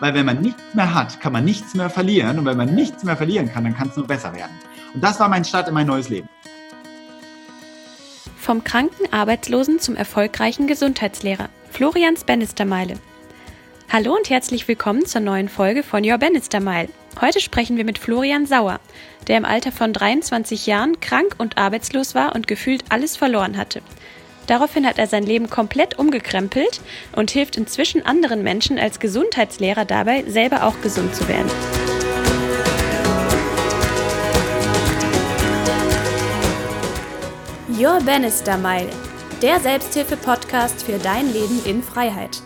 Weil wenn man nichts mehr hat, kann man nichts mehr verlieren. Und wenn man nichts mehr verlieren kann, dann kann es nur besser werden. Und das war mein Start in mein neues Leben. Vom kranken Arbeitslosen zum erfolgreichen Gesundheitslehrer. Florians Bannister-Meile. Hallo und herzlich willkommen zur neuen Folge von Your Bannister. Heute sprechen wir mit Florian Sauer, der im Alter von 23 Jahren krank und arbeitslos war und gefühlt alles verloren hatte. Daraufhin hat er sein Leben komplett umgekrempelt und hilft inzwischen anderen Menschen als Gesundheitslehrer dabei, selber auch gesund zu werden. Your Bannister Mile, der Selbsthilfe-Podcast für dein Leben in Freiheit.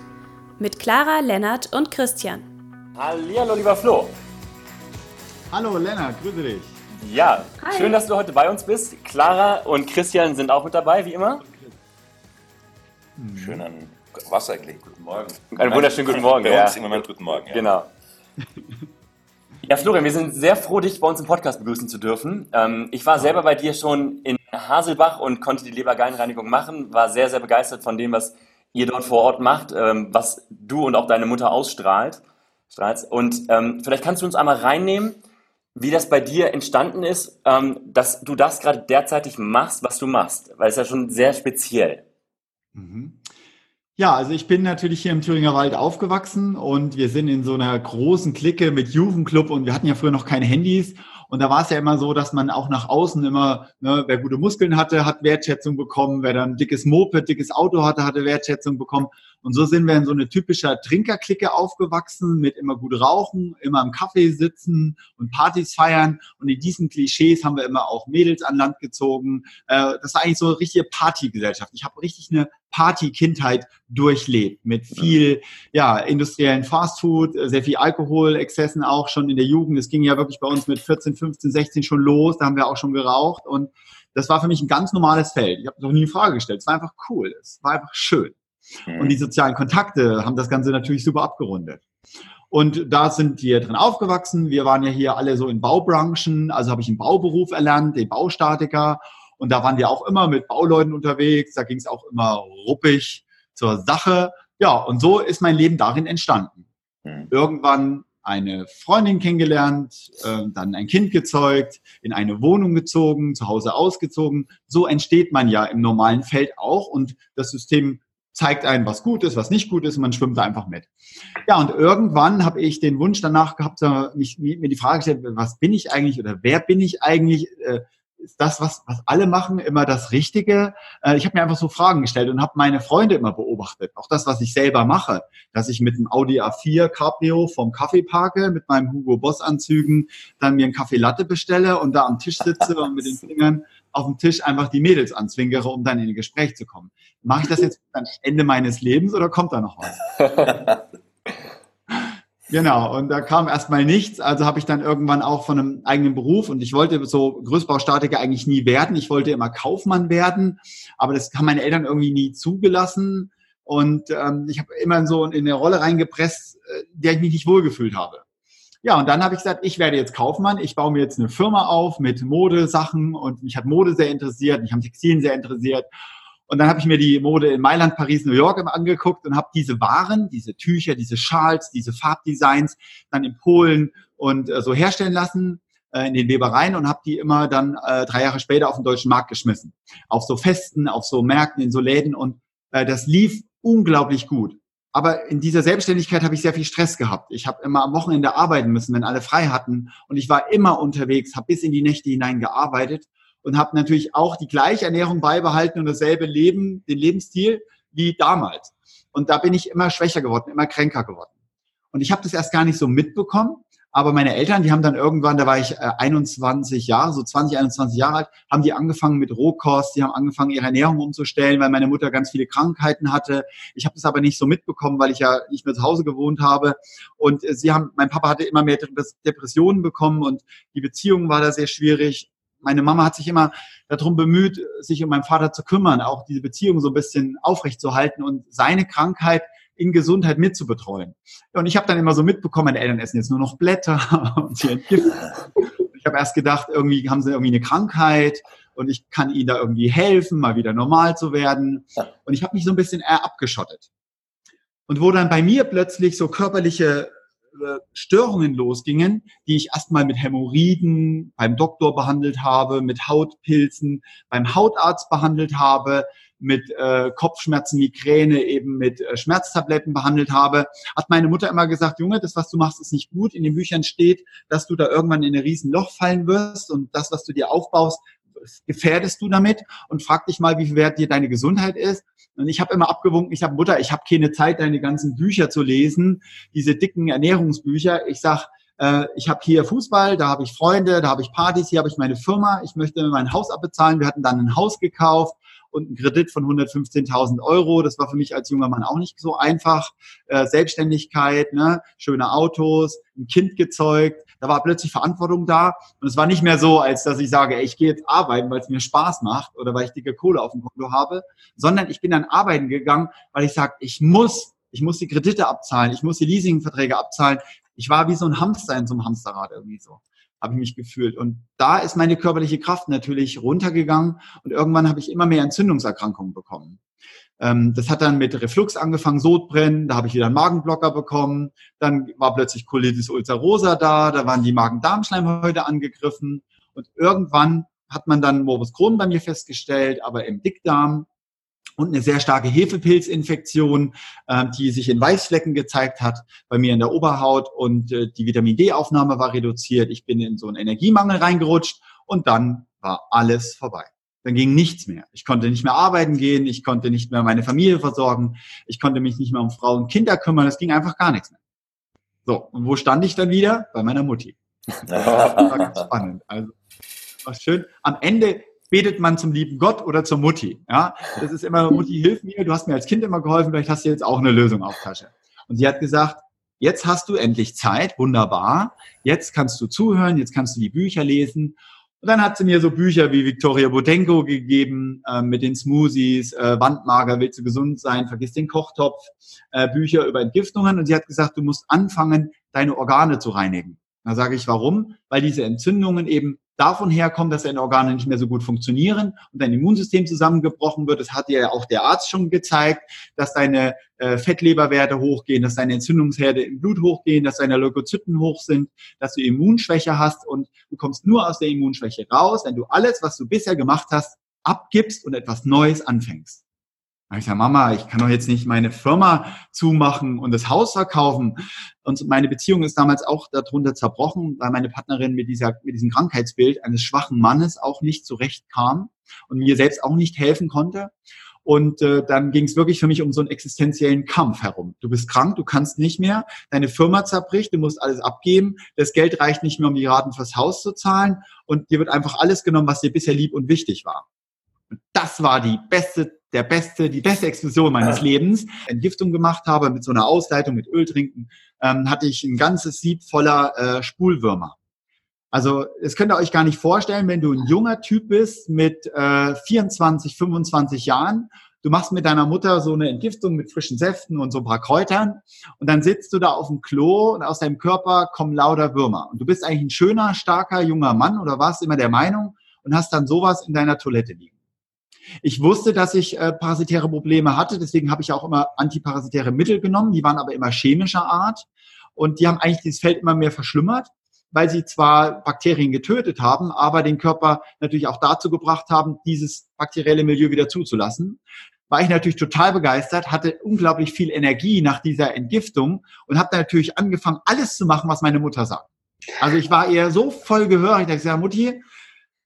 Mit Clara, Lennart und Christian. Hallo, lieber Flo. Hallo Lennart, grüße dich. Ja, Hi. schön, dass du heute bei uns bist. Clara und Christian sind auch mit dabei, wie immer. Mhm. Schönen, was eigentlich? Guten Morgen. Einen wunderschönen guten Morgen. Bei ja. uns im Moment guten Morgen. Ja. Genau. Ja, Florian, wir sind sehr froh, dich bei uns im Podcast begrüßen zu dürfen. Ähm, ich war selber bei dir schon in Haselbach und konnte die Lebergallenreinigung machen, war sehr, sehr begeistert von dem, was ihr dort vor Ort macht, ähm, was du und auch deine Mutter ausstrahlt. Und ähm, vielleicht kannst du uns einmal reinnehmen, wie das bei dir entstanden ist, dass du das gerade derzeitig machst, was du machst, weil es ja schon sehr speziell. Mhm. Ja, also ich bin natürlich hier im Thüringer Wald aufgewachsen und wir sind in so einer großen Clique mit Jugendclub und wir hatten ja früher noch keine Handys und da war es ja immer so, dass man auch nach außen immer, ne, wer gute Muskeln hatte, hat Wertschätzung bekommen, wer dann dickes Moped, dickes Auto hatte, hatte Wertschätzung bekommen. Und so sind wir in so eine typische Trinkerklicke aufgewachsen, mit immer gut rauchen, immer im Kaffee sitzen und Partys feiern. Und in diesen Klischees haben wir immer auch Mädels an Land gezogen. Äh, das war eigentlich so eine richtige Partygesellschaft. Ich habe richtig eine Party-Kindheit durchlebt mit viel ja, industriellen Fastfood, sehr viel Alkoholexzessen auch schon in der Jugend. Es ging ja wirklich bei uns mit 14, 15, 16 schon los. Da haben wir auch schon geraucht und das war für mich ein ganz normales Feld. Ich habe noch nie eine Frage gestellt. Es war einfach cool. Es war einfach schön. Mhm. Und die sozialen Kontakte haben das Ganze natürlich super abgerundet. Und da sind wir drin aufgewachsen. Wir waren ja hier alle so in Baubranchen. Also habe ich einen Bauberuf erlernt, den Baustatiker. Und da waren wir auch immer mit Bauleuten unterwegs. Da ging es auch immer ruppig zur Sache. Ja, und so ist mein Leben darin entstanden. Mhm. Irgendwann eine Freundin kennengelernt, äh, dann ein Kind gezeugt, in eine Wohnung gezogen, zu Hause ausgezogen. So entsteht man ja im normalen Feld auch und das System zeigt einem, was gut ist, was nicht gut ist und man schwimmt da einfach mit. Ja, und irgendwann habe ich den Wunsch danach gehabt, mich, mir die Frage gestellt, was bin ich eigentlich oder wer bin ich eigentlich? Äh, ist das, was, was alle machen, immer das Richtige? Äh, ich habe mir einfach so Fragen gestellt und habe meine Freunde immer beobachtet. Auch das, was ich selber mache, dass ich mit dem Audi A4 Cabrio vom Kaffee parke, mit meinem Hugo Boss Anzügen, dann mir einen Kaffee Latte bestelle und da am Tisch sitze und mit den Fingern auf dem Tisch einfach die Mädels anzwingere, um dann in ein Gespräch zu kommen. Mache ich das jetzt am Ende meines Lebens oder kommt da noch was? Genau, und da kam erstmal nichts. Also habe ich dann irgendwann auch von einem eigenen Beruf und ich wollte so Größbaustatiker eigentlich nie werden. Ich wollte immer Kaufmann werden, aber das haben meine Eltern irgendwie nie zugelassen. Und ähm, ich habe immer so in eine Rolle reingepresst, äh, der ich mich nicht wohlgefühlt habe. Ja, und dann habe ich gesagt, ich werde jetzt Kaufmann, ich baue mir jetzt eine Firma auf mit Modesachen und mich hat Mode sehr interessiert, mich haben Textilien sehr interessiert. Und dann habe ich mir die Mode in Mailand, Paris, New York angeguckt und habe diese Waren, diese Tücher, diese Schals, diese Farbdesigns dann in Polen und äh, so herstellen lassen äh, in den Webereien und habe die immer dann äh, drei Jahre später auf den deutschen Markt geschmissen. Auf so Festen, auf so Märkten, in so Läden und äh, das lief unglaublich gut. Aber in dieser Selbstständigkeit habe ich sehr viel Stress gehabt. Ich habe immer am Wochenende arbeiten müssen, wenn alle frei hatten. Und ich war immer unterwegs, habe bis in die Nächte hinein gearbeitet und habe natürlich auch die gleiche Ernährung beibehalten und dasselbe Leben, den Lebensstil wie damals. Und da bin ich immer schwächer geworden, immer kränker geworden. Und ich habe das erst gar nicht so mitbekommen. Aber meine Eltern, die haben dann irgendwann, da war ich äh, 21 Jahre, so 20, 21 Jahre alt, haben die angefangen mit Rohkost, die haben angefangen, ihre Ernährung umzustellen, weil meine Mutter ganz viele Krankheiten hatte. Ich habe das aber nicht so mitbekommen, weil ich ja nicht mehr zu Hause gewohnt habe. Und äh, sie haben, mein Papa hatte immer mehr Depressionen bekommen und die Beziehung war da sehr schwierig. Meine Mama hat sich immer darum bemüht, sich um meinen Vater zu kümmern, auch diese Beziehung so ein bisschen aufrechtzuerhalten und seine Krankheit in Gesundheit mitzubetreuen. Und ich habe dann immer so mitbekommen, meine Eltern essen jetzt nur noch Blätter und sie entgiften. Ich habe erst gedacht, irgendwie haben sie irgendwie eine Krankheit und ich kann ihnen da irgendwie helfen, mal wieder normal zu werden. Und ich habe mich so ein bisschen eher abgeschottet. Und wo dann bei mir plötzlich so körperliche äh, Störungen losgingen, die ich erstmal mit Hämorrhoiden beim Doktor behandelt habe, mit Hautpilzen beim Hautarzt behandelt habe, mit äh, Kopfschmerzen, Migräne eben mit äh, Schmerztabletten behandelt habe, hat meine Mutter immer gesagt, Junge, das, was du machst, ist nicht gut. In den Büchern steht, dass du da irgendwann in ein Riesenloch fallen wirst und das, was du dir aufbaust, gefährdest du damit und frag dich mal, wie wert dir deine Gesundheit ist. Und ich habe immer abgewunken, ich habe Mutter, ich habe keine Zeit, deine ganzen Bücher zu lesen, diese dicken Ernährungsbücher. Ich sag, äh, ich habe hier Fußball, da habe ich Freunde, da habe ich Partys, hier habe ich meine Firma, ich möchte mein Haus abbezahlen. Wir hatten dann ein Haus gekauft und einen Kredit von 115.000 Euro. Das war für mich als junger Mann auch nicht so einfach. Äh, Selbstständigkeit, ne? schöne Autos, ein Kind gezeugt. Da war plötzlich Verantwortung da. Und es war nicht mehr so, als dass ich sage, ey, ich gehe jetzt arbeiten, weil es mir Spaß macht oder weil ich dicke Kohle auf dem Konto habe, sondern ich bin dann arbeiten gegangen, weil ich sage, ich muss ich muss die Kredite abzahlen, ich muss die Leasingverträge abzahlen. Ich war wie so ein Hamster in so einem Hamsterrad irgendwie so habe ich mich gefühlt. Und da ist meine körperliche Kraft natürlich runtergegangen und irgendwann habe ich immer mehr Entzündungserkrankungen bekommen. Ähm, das hat dann mit Reflux angefangen, Sodbrennen, da habe ich wieder einen Magenblocker bekommen, dann war plötzlich Colitis ulcerosa da, da waren die Magen-Darm-Schleimhäute angegriffen. Und irgendwann hat man dann Morbus Crohn bei mir festgestellt, aber im Dickdarm. Und eine sehr starke Hefepilzinfektion, äh, die sich in Weißflecken gezeigt hat bei mir in der Oberhaut. Und äh, die Vitamin D-Aufnahme war reduziert. Ich bin in so einen Energiemangel reingerutscht. Und dann war alles vorbei. Dann ging nichts mehr. Ich konnte nicht mehr arbeiten gehen, ich konnte nicht mehr meine Familie versorgen, ich konnte mich nicht mehr um Frauen und Kinder kümmern, es ging einfach gar nichts mehr. So, und wo stand ich dann wieder? Bei meiner Mutti. Das war ganz spannend. Also, war schön. Am Ende betet man zum lieben Gott oder zur Mutti. Ja, das ist immer, Mutti, hilf mir, du hast mir als Kind immer geholfen, vielleicht hast du jetzt auch eine Lösung auf Tasche. Und sie hat gesagt, jetzt hast du endlich Zeit, wunderbar, jetzt kannst du zuhören, jetzt kannst du die Bücher lesen. Und dann hat sie mir so Bücher wie Victoria Bodenko gegeben, äh, mit den Smoothies, äh, Wandmager, willst du gesund sein, vergiss den Kochtopf, äh, Bücher über Entgiftungen. Und sie hat gesagt, du musst anfangen, deine Organe zu reinigen. Da sage ich, warum? Weil diese Entzündungen eben davon herkommt, dass deine Organe nicht mehr so gut funktionieren und dein Immunsystem zusammengebrochen wird. Das hat dir ja auch der Arzt schon gezeigt, dass deine äh, Fettleberwerte hochgehen, dass deine Entzündungsherde im Blut hochgehen, dass deine Leukozyten hoch sind, dass du Immunschwäche hast und du kommst nur aus der Immunschwäche raus, wenn du alles, was du bisher gemacht hast, abgibst und etwas Neues anfängst. Ich sage, Mama, ich kann doch jetzt nicht meine Firma zumachen und das Haus verkaufen. Und meine Beziehung ist damals auch darunter zerbrochen, weil meine Partnerin mit, dieser, mit diesem Krankheitsbild eines schwachen Mannes auch nicht zurechtkam und mir selbst auch nicht helfen konnte. Und äh, dann ging es wirklich für mich um so einen existenziellen Kampf herum. Du bist krank, du kannst nicht mehr, deine Firma zerbricht, du musst alles abgeben, das Geld reicht nicht mehr, um die Raten fürs Haus zu zahlen und dir wird einfach alles genommen, was dir bisher lieb und wichtig war. Und das war die beste der beste, die beste Explosion meines Lebens. Entgiftung gemacht habe mit so einer Ausleitung mit Öl trinken, ähm, hatte ich ein ganzes Sieb voller äh, Spulwürmer. Also das könnt ihr euch gar nicht vorstellen, wenn du ein junger Typ bist mit äh, 24, 25 Jahren, du machst mit deiner Mutter so eine Entgiftung mit frischen Säften und so ein paar Kräutern und dann sitzt du da auf dem Klo und aus deinem Körper kommen lauter Würmer. Und du bist eigentlich ein schöner, starker, junger Mann oder warst immer der Meinung und hast dann sowas in deiner Toilette liegen. Ich wusste, dass ich äh, parasitäre Probleme hatte, deswegen habe ich auch immer antiparasitäre Mittel genommen. Die waren aber immer chemischer Art und die haben eigentlich dieses Feld immer mehr verschlimmert, weil sie zwar Bakterien getötet haben, aber den Körper natürlich auch dazu gebracht haben, dieses bakterielle Milieu wieder zuzulassen. War ich natürlich total begeistert, hatte unglaublich viel Energie nach dieser Entgiftung und habe natürlich angefangen, alles zu machen, was meine Mutter sagt. Also ich war eher so voll gehörig, dass ich sage, Mutti,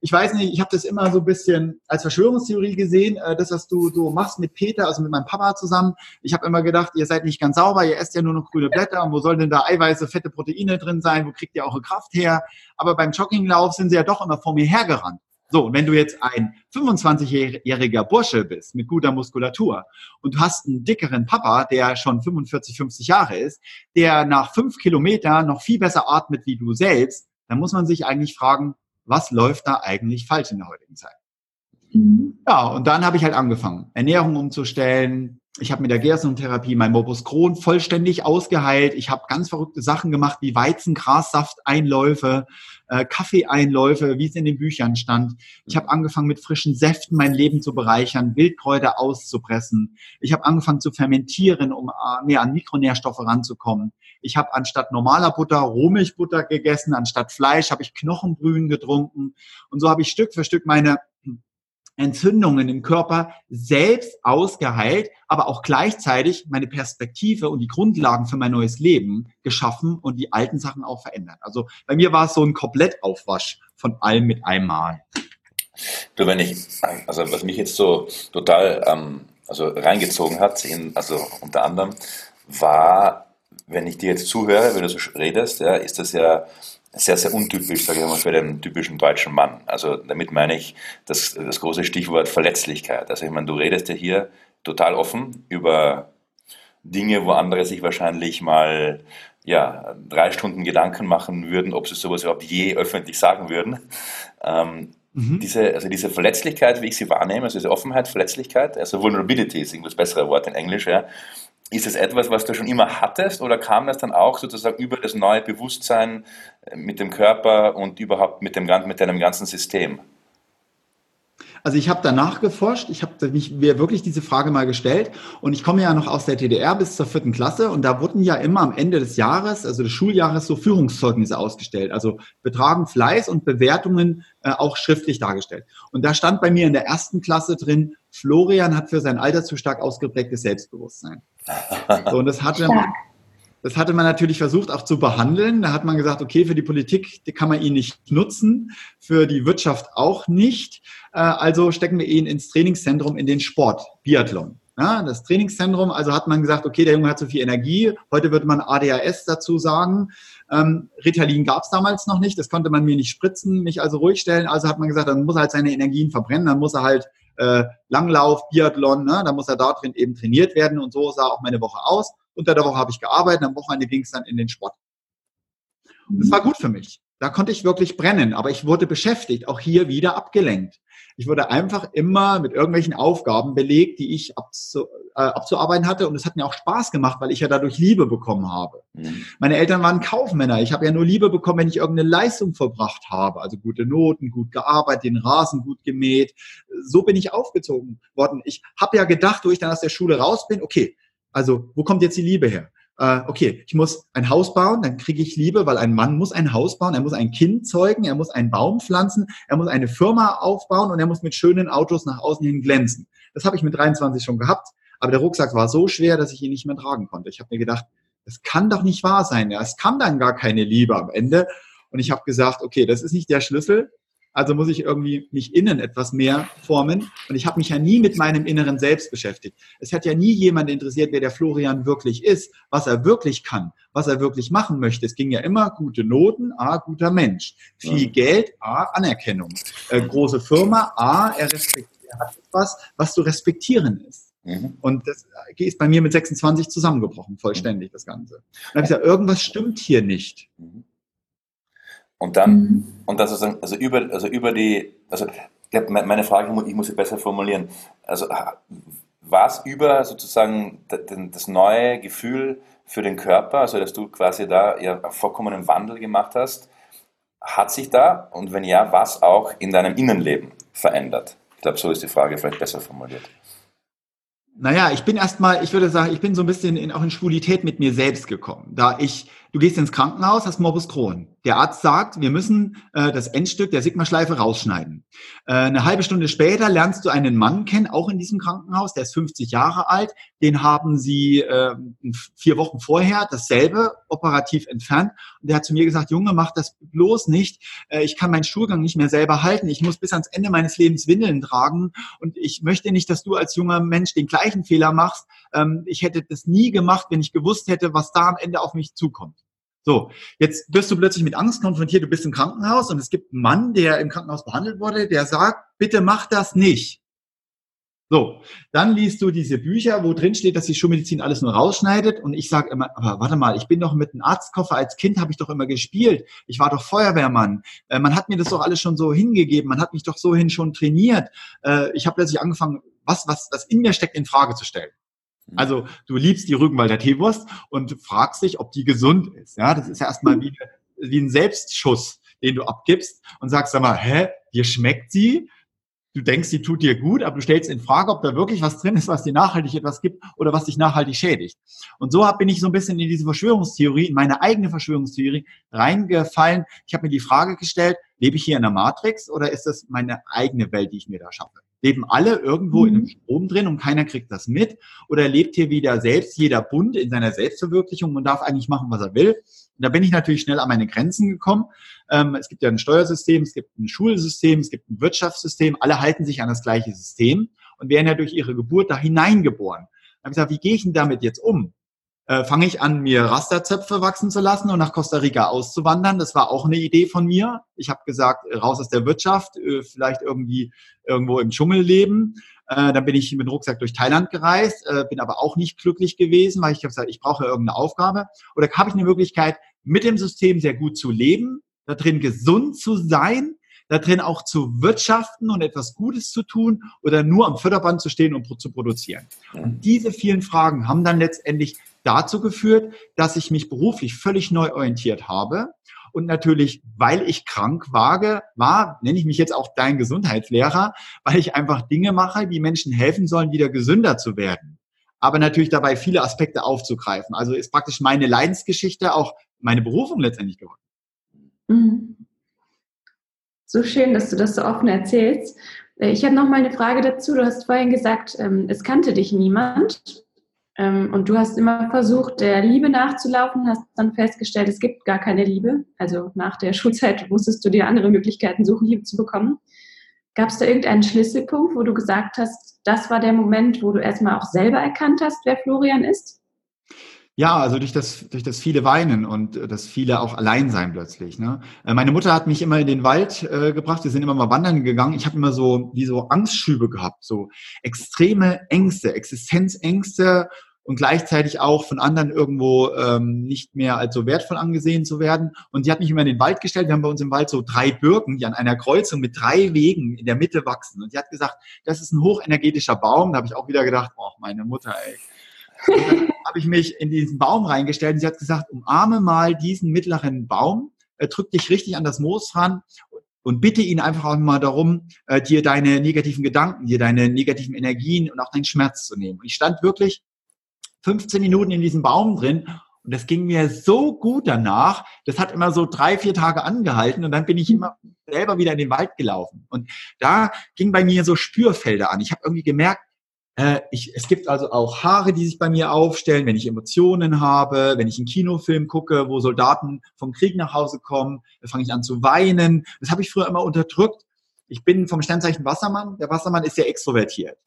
ich weiß nicht, ich habe das immer so ein bisschen als Verschwörungstheorie gesehen, äh, das, was du so machst mit Peter, also mit meinem Papa zusammen. Ich habe immer gedacht, ihr seid nicht ganz sauber, ihr esst ja nur noch grüne Blätter und wo soll denn da Eiweiße, fette Proteine drin sein, wo kriegt ihr eure Kraft her? Aber beim Jogginglauf sind sie ja doch immer vor mir hergerannt. So, und wenn du jetzt ein 25-jähriger Bursche bist mit guter Muskulatur und du hast einen dickeren Papa, der schon 45, 50 Jahre ist, der nach fünf Kilometern noch viel besser atmet wie du selbst, dann muss man sich eigentlich fragen, was läuft da eigentlich falsch in der heutigen Zeit? Mhm. Ja, und dann habe ich halt angefangen, Ernährung umzustellen, ich habe mit der Gersentherapie mein Morbus Crohn vollständig ausgeheilt. Ich habe ganz verrückte Sachen gemacht, wie Weizengrassafteinläufe, äh, Kaffeeeinläufe, wie es in den Büchern stand. Ich habe angefangen mit frischen Säften mein Leben zu bereichern, Wildkräuter auszupressen. Ich habe angefangen zu fermentieren, um äh, mehr an Mikronährstoffe ranzukommen. Ich habe anstatt normaler Butter Rohmilchbutter gegessen, anstatt Fleisch habe ich Knochenbrühen getrunken. Und so habe ich Stück für Stück meine Entzündungen im Körper selbst ausgeheilt, aber auch gleichzeitig meine Perspektive und die Grundlagen für mein neues Leben geschaffen und die alten Sachen auch verändert. Also bei mir war es so ein Komplettaufwasch von allem mit einmal. Du, wenn ich, also was mich jetzt so total ähm, also reingezogen hat, in, also unter anderem, war, wenn ich dir jetzt zuhöre, wenn du so redest, ja, ist das ja sehr, sehr untypisch, sage ich mal, für den typischen deutschen Mann. Also damit meine ich das, das große Stichwort Verletzlichkeit. Also ich meine, du redest ja hier total offen über Dinge, wo andere sich wahrscheinlich mal ja, drei Stunden Gedanken machen würden, ob sie sowas überhaupt je öffentlich sagen würden. Ähm, mhm. diese, also diese Verletzlichkeit, wie ich sie wahrnehme, also diese Offenheit, Verletzlichkeit, also Vulnerability ist irgendwas bessere Wort in Englisch, ja, ist es etwas, was du schon immer hattest oder kam das dann auch sozusagen über das neue Bewusstsein äh, mit dem Körper und überhaupt mit, dem, mit deinem ganzen System? Also ich habe danach geforscht, ich habe mir wirklich diese Frage mal gestellt und ich komme ja noch aus der TDR bis zur vierten Klasse und da wurden ja immer am Ende des Jahres, also des Schuljahres, so Führungszeugnisse ausgestellt, also Betragen, Fleiß und Bewertungen äh, auch schriftlich dargestellt. Und da stand bei mir in der ersten Klasse drin, Florian hat für sein Alter zu stark ausgeprägtes Selbstbewusstsein. Und das hatte, das hatte man natürlich versucht auch zu behandeln. Da hat man gesagt, okay, für die Politik die kann man ihn nicht nutzen, für die Wirtschaft auch nicht. Äh, also stecken wir ihn ins Trainingszentrum in den Sport, Biathlon. Ja, das Trainingszentrum, also hat man gesagt, okay, der Junge hat so viel Energie. Heute würde man ADHS dazu sagen. Ähm, Ritalin gab es damals noch nicht, das konnte man mir nicht spritzen, mich also ruhig stellen. Also hat man gesagt, dann muss er halt seine Energien verbrennen, dann muss er halt äh, Langlauf, Biathlon, ne? da muss er da drin eben trainiert werden und so sah auch meine Woche aus. Unter der Woche habe ich gearbeitet, am Wochenende ging es dann in den Sport. Und das war gut für mich. Da konnte ich wirklich brennen, aber ich wurde beschäftigt, auch hier wieder abgelenkt. Ich wurde einfach immer mit irgendwelchen Aufgaben belegt, die ich abzu, äh, abzuarbeiten hatte. Und es hat mir auch Spaß gemacht, weil ich ja dadurch Liebe bekommen habe. Mhm. Meine Eltern waren Kaufmänner. Ich habe ja nur Liebe bekommen, wenn ich irgendeine Leistung verbracht habe. Also gute Noten, gut gearbeitet, den Rasen gut gemäht. So bin ich aufgezogen worden. Ich habe ja gedacht, wo ich dann aus der Schule raus bin, okay, also wo kommt jetzt die Liebe her? Äh, okay, ich muss ein Haus bauen, dann kriege ich Liebe, weil ein Mann muss ein Haus bauen, er muss ein Kind zeugen, er muss einen Baum pflanzen, er muss eine Firma aufbauen und er muss mit schönen Autos nach außen hin glänzen. Das habe ich mit 23 schon gehabt, aber der Rucksack war so schwer, dass ich ihn nicht mehr tragen konnte. Ich habe mir gedacht, das kann doch nicht wahr sein. Ja, es kam dann gar keine Liebe am Ende. Und ich habe gesagt, okay, das ist nicht der Schlüssel. Also muss ich irgendwie mich innen etwas mehr formen. Und ich habe mich ja nie mit meinem inneren Selbst beschäftigt. Es hat ja nie jemand interessiert, wer der Florian wirklich ist, was er wirklich kann, was er wirklich machen möchte. Es ging ja immer gute Noten, A, guter Mensch. Viel ja. Geld, A, Anerkennung. Äh, große Firma, A, er respektiert, er hat etwas, was zu respektieren ist. Mhm. Und das ist bei mir mit 26 zusammengebrochen, vollständig, das Ganze. Und dann habe ich gesagt, irgendwas stimmt hier nicht. Und dann, mhm. und das ist also über, also über die, also meine Frage, ich muss sie besser formulieren. Also war es über sozusagen das neue Gefühl für den Körper, also dass du quasi da ja einen vollkommenen Wandel gemacht hast, hat sich da und wenn ja, was auch in deinem Innenleben verändert? Ich glaube, so ist die Frage vielleicht besser formuliert. Naja, ich bin erstmal, ich würde sagen, ich bin so ein bisschen in, auch in Schwulität mit mir selbst gekommen, da ich Du gehst ins Krankenhaus, hast Morbus Crohn. Der Arzt sagt, wir müssen äh, das Endstück der Sigma-Schleife rausschneiden. Äh, eine halbe Stunde später lernst du einen Mann kennen, auch in diesem Krankenhaus, der ist 50 Jahre alt. Den haben sie äh, vier Wochen vorher dasselbe operativ entfernt. Und der hat zu mir gesagt, Junge, mach das bloß nicht. Äh, ich kann meinen Stuhlgang nicht mehr selber halten. Ich muss bis ans Ende meines Lebens Windeln tragen. Und ich möchte nicht, dass du als junger Mensch den gleichen Fehler machst. Ähm, ich hätte das nie gemacht, wenn ich gewusst hätte, was da am Ende auf mich zukommt. So, jetzt wirst du plötzlich mit Angst konfrontiert, du bist im Krankenhaus und es gibt einen Mann, der im Krankenhaus behandelt wurde, der sagt, bitte mach das nicht. So, dann liest du diese Bücher, wo drin steht, dass die Schulmedizin alles nur rausschneidet und ich sage immer, aber warte mal, ich bin doch mit einem Arztkoffer, als Kind habe ich doch immer gespielt, ich war doch Feuerwehrmann, äh, man hat mir das doch alles schon so hingegeben, man hat mich doch so hin schon trainiert, äh, ich habe plötzlich angefangen, was, was, was in mir steckt, in Frage zu stellen. Also du liebst die Rügenwalder Teewurst und fragst dich, ob die gesund ist. Ja, das ist ja erstmal wie, wie ein Selbstschuss, den du abgibst und sagst sag mal, hä, dir schmeckt sie? Du denkst, sie tut dir gut, aber du stellst in Frage, ob da wirklich was drin ist, was dir nachhaltig etwas gibt oder was dich nachhaltig schädigt. Und so bin ich so ein bisschen in diese Verschwörungstheorie, in meine eigene Verschwörungstheorie reingefallen. Ich habe mir die Frage gestellt, lebe ich hier in der Matrix oder ist das meine eigene Welt, die ich mir da schaffe? Leben alle irgendwo mhm. in einem mhm. Strom drin und keiner kriegt das mit? Oder lebt hier wieder selbst jeder Bund in seiner Selbstverwirklichung und darf eigentlich machen, was er will? Und da bin ich natürlich schnell an meine Grenzen gekommen. Ähm, es gibt ja ein Steuersystem, es gibt ein Schulsystem, es gibt ein Wirtschaftssystem. Alle halten sich an das gleiche System und werden ja durch ihre Geburt da hineingeboren. Da habe ich gesagt, wie gehe ich denn damit jetzt um? Äh, fange ich an, mir Rasterzöpfe wachsen zu lassen und nach Costa Rica auszuwandern. Das war auch eine Idee von mir. Ich habe gesagt, raus aus der Wirtschaft, äh, vielleicht irgendwie irgendwo im Dschungel leben. Äh, dann bin ich mit dem Rucksack durch Thailand gereist, äh, bin aber auch nicht glücklich gewesen, weil ich habe gesagt, ich brauche irgendeine Aufgabe. Oder habe ich eine Möglichkeit, mit dem System sehr gut zu leben, da drin gesund zu sein, da drin auch zu wirtschaften und etwas Gutes zu tun oder nur am Förderband zu stehen und zu produzieren. Und diese vielen Fragen haben dann letztendlich dazu geführt, dass ich mich beruflich völlig neu orientiert habe. Und natürlich, weil ich krank wage, war, nenne ich mich jetzt auch dein Gesundheitslehrer, weil ich einfach Dinge mache, die Menschen helfen sollen, wieder gesünder zu werden. Aber natürlich dabei viele Aspekte aufzugreifen. Also ist praktisch meine Leidensgeschichte auch meine Berufung letztendlich geworden. Mhm. So schön, dass du das so offen erzählst. Äh, ich habe noch mal eine Frage dazu. Du hast vorhin gesagt, ähm, es kannte dich niemand. Ähm, und du hast immer versucht, der Liebe nachzulaufen, hast dann festgestellt, es gibt gar keine Liebe. Also nach der Schulzeit musstest du dir andere Möglichkeiten suchen, Liebe zu bekommen. Gab es da irgendeinen Schlüsselpunkt, wo du gesagt hast, das war der Moment, wo du erstmal auch selber erkannt hast, wer Florian ist? Ja, also durch das, durch das viele Weinen und das viele auch allein sein plötzlich. Ne? Äh, meine Mutter hat mich immer in den Wald äh, gebracht, wir sind immer mal wandern gegangen. Ich habe immer so wie so Angstschübe gehabt, so extreme Ängste, Existenzängste und gleichzeitig auch von anderen irgendwo ähm, nicht mehr als so wertvoll angesehen zu werden. Und sie hat mich immer in den Wald gestellt. Wir haben bei uns im Wald so drei Birken, die an einer Kreuzung mit drei Wegen in der Mitte wachsen. Und sie hat gesagt, das ist ein hochenergetischer Baum. Da habe ich auch wieder gedacht, oh, meine Mutter, ey. Habe ich mich in diesen Baum reingestellt und sie hat gesagt, umarme mal diesen mittleren Baum, äh, drück dich richtig an das Moos ran und bitte ihn einfach auch mal darum, äh, dir deine negativen Gedanken, dir deine negativen Energien und auch deinen Schmerz zu nehmen. Und ich stand wirklich 15 Minuten in diesem Baum drin und das ging mir so gut danach. Das hat immer so drei, vier Tage angehalten und dann bin ich immer selber wieder in den Wald gelaufen. Und da ging bei mir so Spürfelder an. Ich habe irgendwie gemerkt, äh, ich, es gibt also auch Haare, die sich bei mir aufstellen, wenn ich Emotionen habe, wenn ich einen Kinofilm gucke, wo Soldaten vom Krieg nach Hause kommen, fange ich an zu weinen. Das habe ich früher immer unterdrückt. Ich bin vom Sternzeichen Wassermann. Der Wassermann ist ja extrovertiert.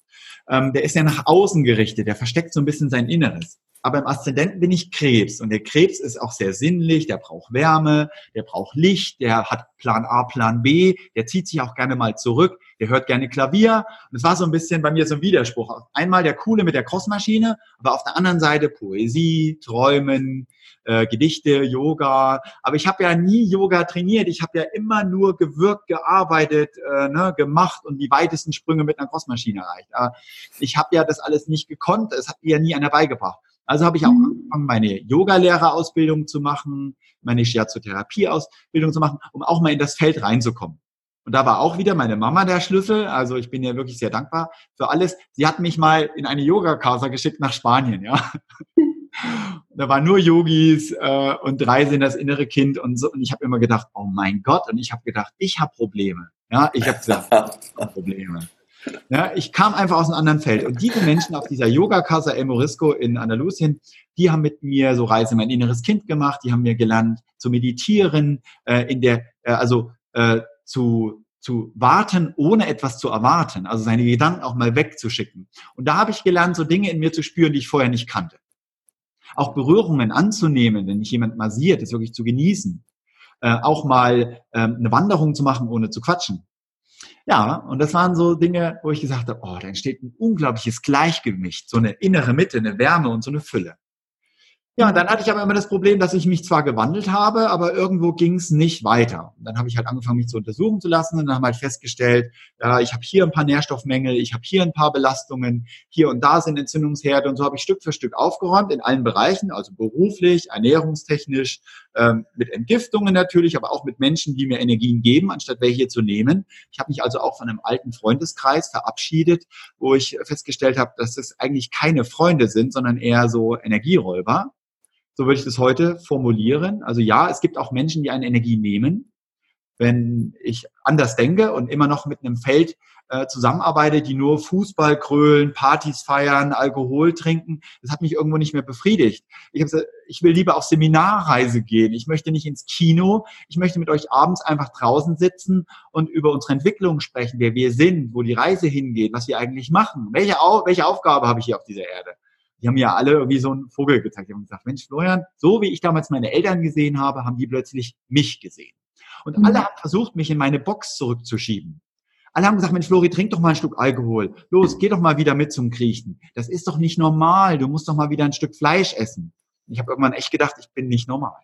Ähm, der ist ja nach außen gerichtet, der versteckt so ein bisschen sein Inneres. Aber im Aszendenten bin ich Krebs und der Krebs ist auch sehr sinnlich, der braucht Wärme, der braucht Licht, der hat Plan A, Plan B, der zieht sich auch gerne mal zurück, der hört gerne Klavier. Und es war so ein bisschen bei mir so ein Widerspruch. Einmal der Coole mit der Crossmaschine, aber auf der anderen Seite Poesie, Träumen, äh, Gedichte, Yoga. Aber ich habe ja nie Yoga trainiert. Ich habe ja immer nur gewirkt, gearbeitet, äh, ne, gemacht und die weitesten Sprünge mit einer Crossmaschine erreicht. Äh, ich habe ja das alles nicht gekonnt. Es hat mir ja nie einer beigebracht. Also habe ich auch mhm. angefangen, meine Yoga-Lehrerausbildung zu machen, meine Shiatsu-Therapie-Ausbildung zu machen, um auch mal in das Feld reinzukommen. Und da war auch wieder meine Mama der Schlüssel. Also ich bin ja wirklich sehr dankbar für alles. Sie hat mich mal in eine Yoga-Casa geschickt nach Spanien, ja. da waren nur Yogis äh, und drei sind das innere Kind und so. Und ich habe immer gedacht, oh mein Gott. Und ich habe gedacht, ich habe Probleme. Ja, ich habe gesagt, ich habe Probleme. Ja, ich kam einfach aus einem anderen Feld. Und diese Menschen auf dieser Yoga-Casa El Morisco in Andalusien, die haben mit mir so Reise mein inneres Kind gemacht. Die haben mir gelernt zu meditieren, äh, in der, äh, also äh, zu zu warten, ohne etwas zu erwarten, also seine Gedanken auch mal wegzuschicken. Und da habe ich gelernt, so Dinge in mir zu spüren, die ich vorher nicht kannte auch Berührungen anzunehmen, wenn mich jemand massiert, das wirklich zu genießen, äh, auch mal ähm, eine Wanderung zu machen, ohne zu quatschen. Ja, und das waren so Dinge, wo ich gesagt habe, oh, da entsteht ein unglaubliches Gleichgewicht, so eine innere Mitte, eine Wärme und so eine Fülle. Ja, und dann hatte ich aber immer das Problem, dass ich mich zwar gewandelt habe, aber irgendwo ging es nicht weiter. Und dann habe ich halt angefangen, mich zu untersuchen zu lassen und dann haben halt festgestellt, ja, ich habe hier ein paar Nährstoffmängel, ich habe hier ein paar Belastungen, hier und da sind Entzündungsherde und so habe ich Stück für Stück aufgeräumt in allen Bereichen, also beruflich, ernährungstechnisch, ähm, mit Entgiftungen natürlich, aber auch mit Menschen, die mir Energien geben, anstatt welche zu nehmen. Ich habe mich also auch von einem alten Freundeskreis verabschiedet, wo ich festgestellt habe, dass es eigentlich keine Freunde sind, sondern eher so Energieräuber. So würde ich das heute formulieren. Also ja, es gibt auch Menschen, die eine Energie nehmen. Wenn ich anders denke und immer noch mit einem Feld äh, zusammenarbeite, die nur Fußball krölen, Partys feiern, Alkohol trinken, das hat mich irgendwo nicht mehr befriedigt. Ich, hab, ich will lieber auf Seminarreise gehen. Ich möchte nicht ins Kino. Ich möchte mit euch abends einfach draußen sitzen und über unsere Entwicklung sprechen, wer wir sind, wo die Reise hingeht, was wir eigentlich machen. Welche, welche Aufgabe habe ich hier auf dieser Erde? Die haben ja alle irgendwie so einen Vogel gezeigt. Die haben gesagt, Mensch, Florian, so wie ich damals meine Eltern gesehen habe, haben die plötzlich mich gesehen. Und mhm. alle haben versucht, mich in meine Box zurückzuschieben. Alle haben gesagt, Mensch, Flori, trink doch mal ein Stück Alkohol. Los, geh doch mal wieder mit zum Kriechen. Das ist doch nicht normal. Du musst doch mal wieder ein Stück Fleisch essen. Ich habe irgendwann echt gedacht, ich bin nicht normal.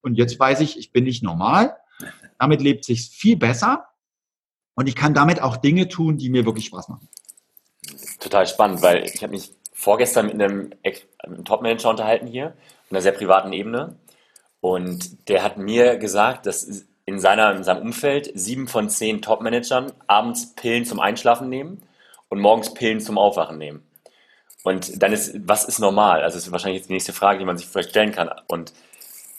Und jetzt weiß ich, ich bin nicht normal. Damit lebt sich viel besser. Und ich kann damit auch Dinge tun, die mir wirklich Spaß machen. Total spannend, weil ich habe mich vorgestern mit einem, einem Top-Manager unterhalten hier, auf einer sehr privaten Ebene. Und der hat mir gesagt, dass in, seiner, in seinem Umfeld sieben von zehn Top-Managern abends Pillen zum Einschlafen nehmen und morgens Pillen zum Aufwachen nehmen. Und dann ist, was ist normal? Also das ist wahrscheinlich jetzt die nächste Frage, die man sich vielleicht stellen kann. Und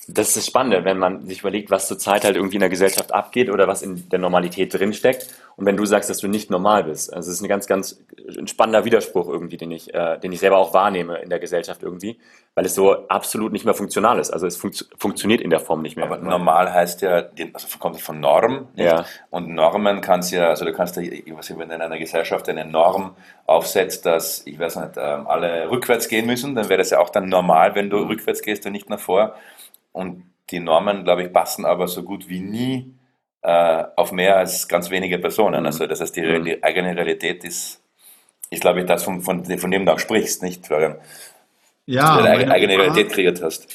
das ist das Spannende, wenn man sich überlegt, was zurzeit halt irgendwie in der Gesellschaft abgeht oder was in der Normalität drinsteckt. Und wenn du sagst, dass du nicht normal bist. Also es ist ein ganz, ganz spannender Widerspruch irgendwie, den ich, äh, den ich selber auch wahrnehme in der Gesellschaft irgendwie, weil es so absolut nicht mehr funktional ist. Also es fun funktioniert in der Form nicht mehr. Aber normal heißt ja, also kommt von Norm. Nicht? Ja. Und Normen kannst ja, also du kannst ja, was wenn in einer Gesellschaft eine Norm aufsetzt, dass, ich weiß nicht, ähm, alle rückwärts gehen müssen, dann wäre das ja auch dann normal, wenn du rückwärts gehst und nicht nach vor. Und die Normen, glaube ich, passen aber so gut wie nie äh, auf mehr als ganz wenige Personen. Mhm. Also das heißt, die, mhm. die eigene Realität ist, ist glaube ich, das, von, von, von dem du auch sprichst, nicht, Florian? Ja, du deine eigene Realität kreiert hast.